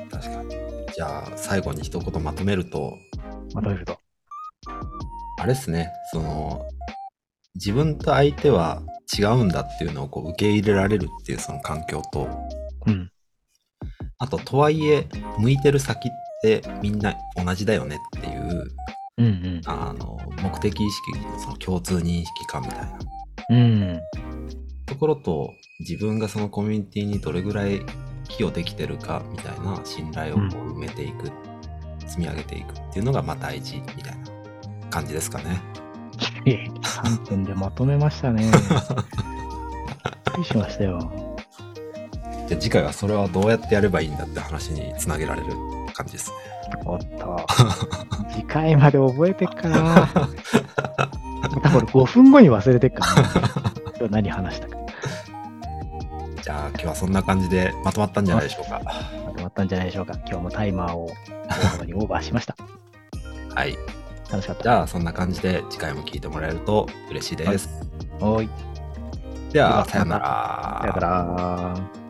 Speaker 2: た。
Speaker 1: 確かに。じゃあ、最後に一言まとめると、
Speaker 2: まとめると。
Speaker 1: あれですね、その、自分と相手は違うんだっていうのをこう受け入れられるっていうその環境と、
Speaker 2: うん。
Speaker 1: あと、とはいえ、向いてる先ってみんな同じだよねっていう、
Speaker 2: うんうん。
Speaker 1: あの、目的意識のその共通認識感みたいな
Speaker 2: うん。
Speaker 1: ところと、自分がそのコミュニティにどれぐらい寄与できてるかみたいな信頼をこう埋めていく、積み上げていくっていうのがまあ大事みたいな感じですかね。
Speaker 2: ええ3分でまとめましたね。びっくりしましたよ。
Speaker 1: じゃあ次回はそれはどうやってやればいいんだって話につなげられる感じですね。
Speaker 2: おっと。次回まで覚えてっかな。またこれ5分後に忘れてっからな。今日何話したか。
Speaker 1: じゃあ今日はそんな感じでまとまったんじゃないでしょうか。
Speaker 2: まとまったんじゃないでしょうか。今日もタイマーを大幅にオーバーしました。
Speaker 1: はい。
Speaker 2: 楽しかった。
Speaker 1: じゃあそんな感じで次回も聞いてもらえると嬉しいです。
Speaker 2: おーい。
Speaker 1: では、
Speaker 2: では
Speaker 1: さよなら。
Speaker 2: さよなら。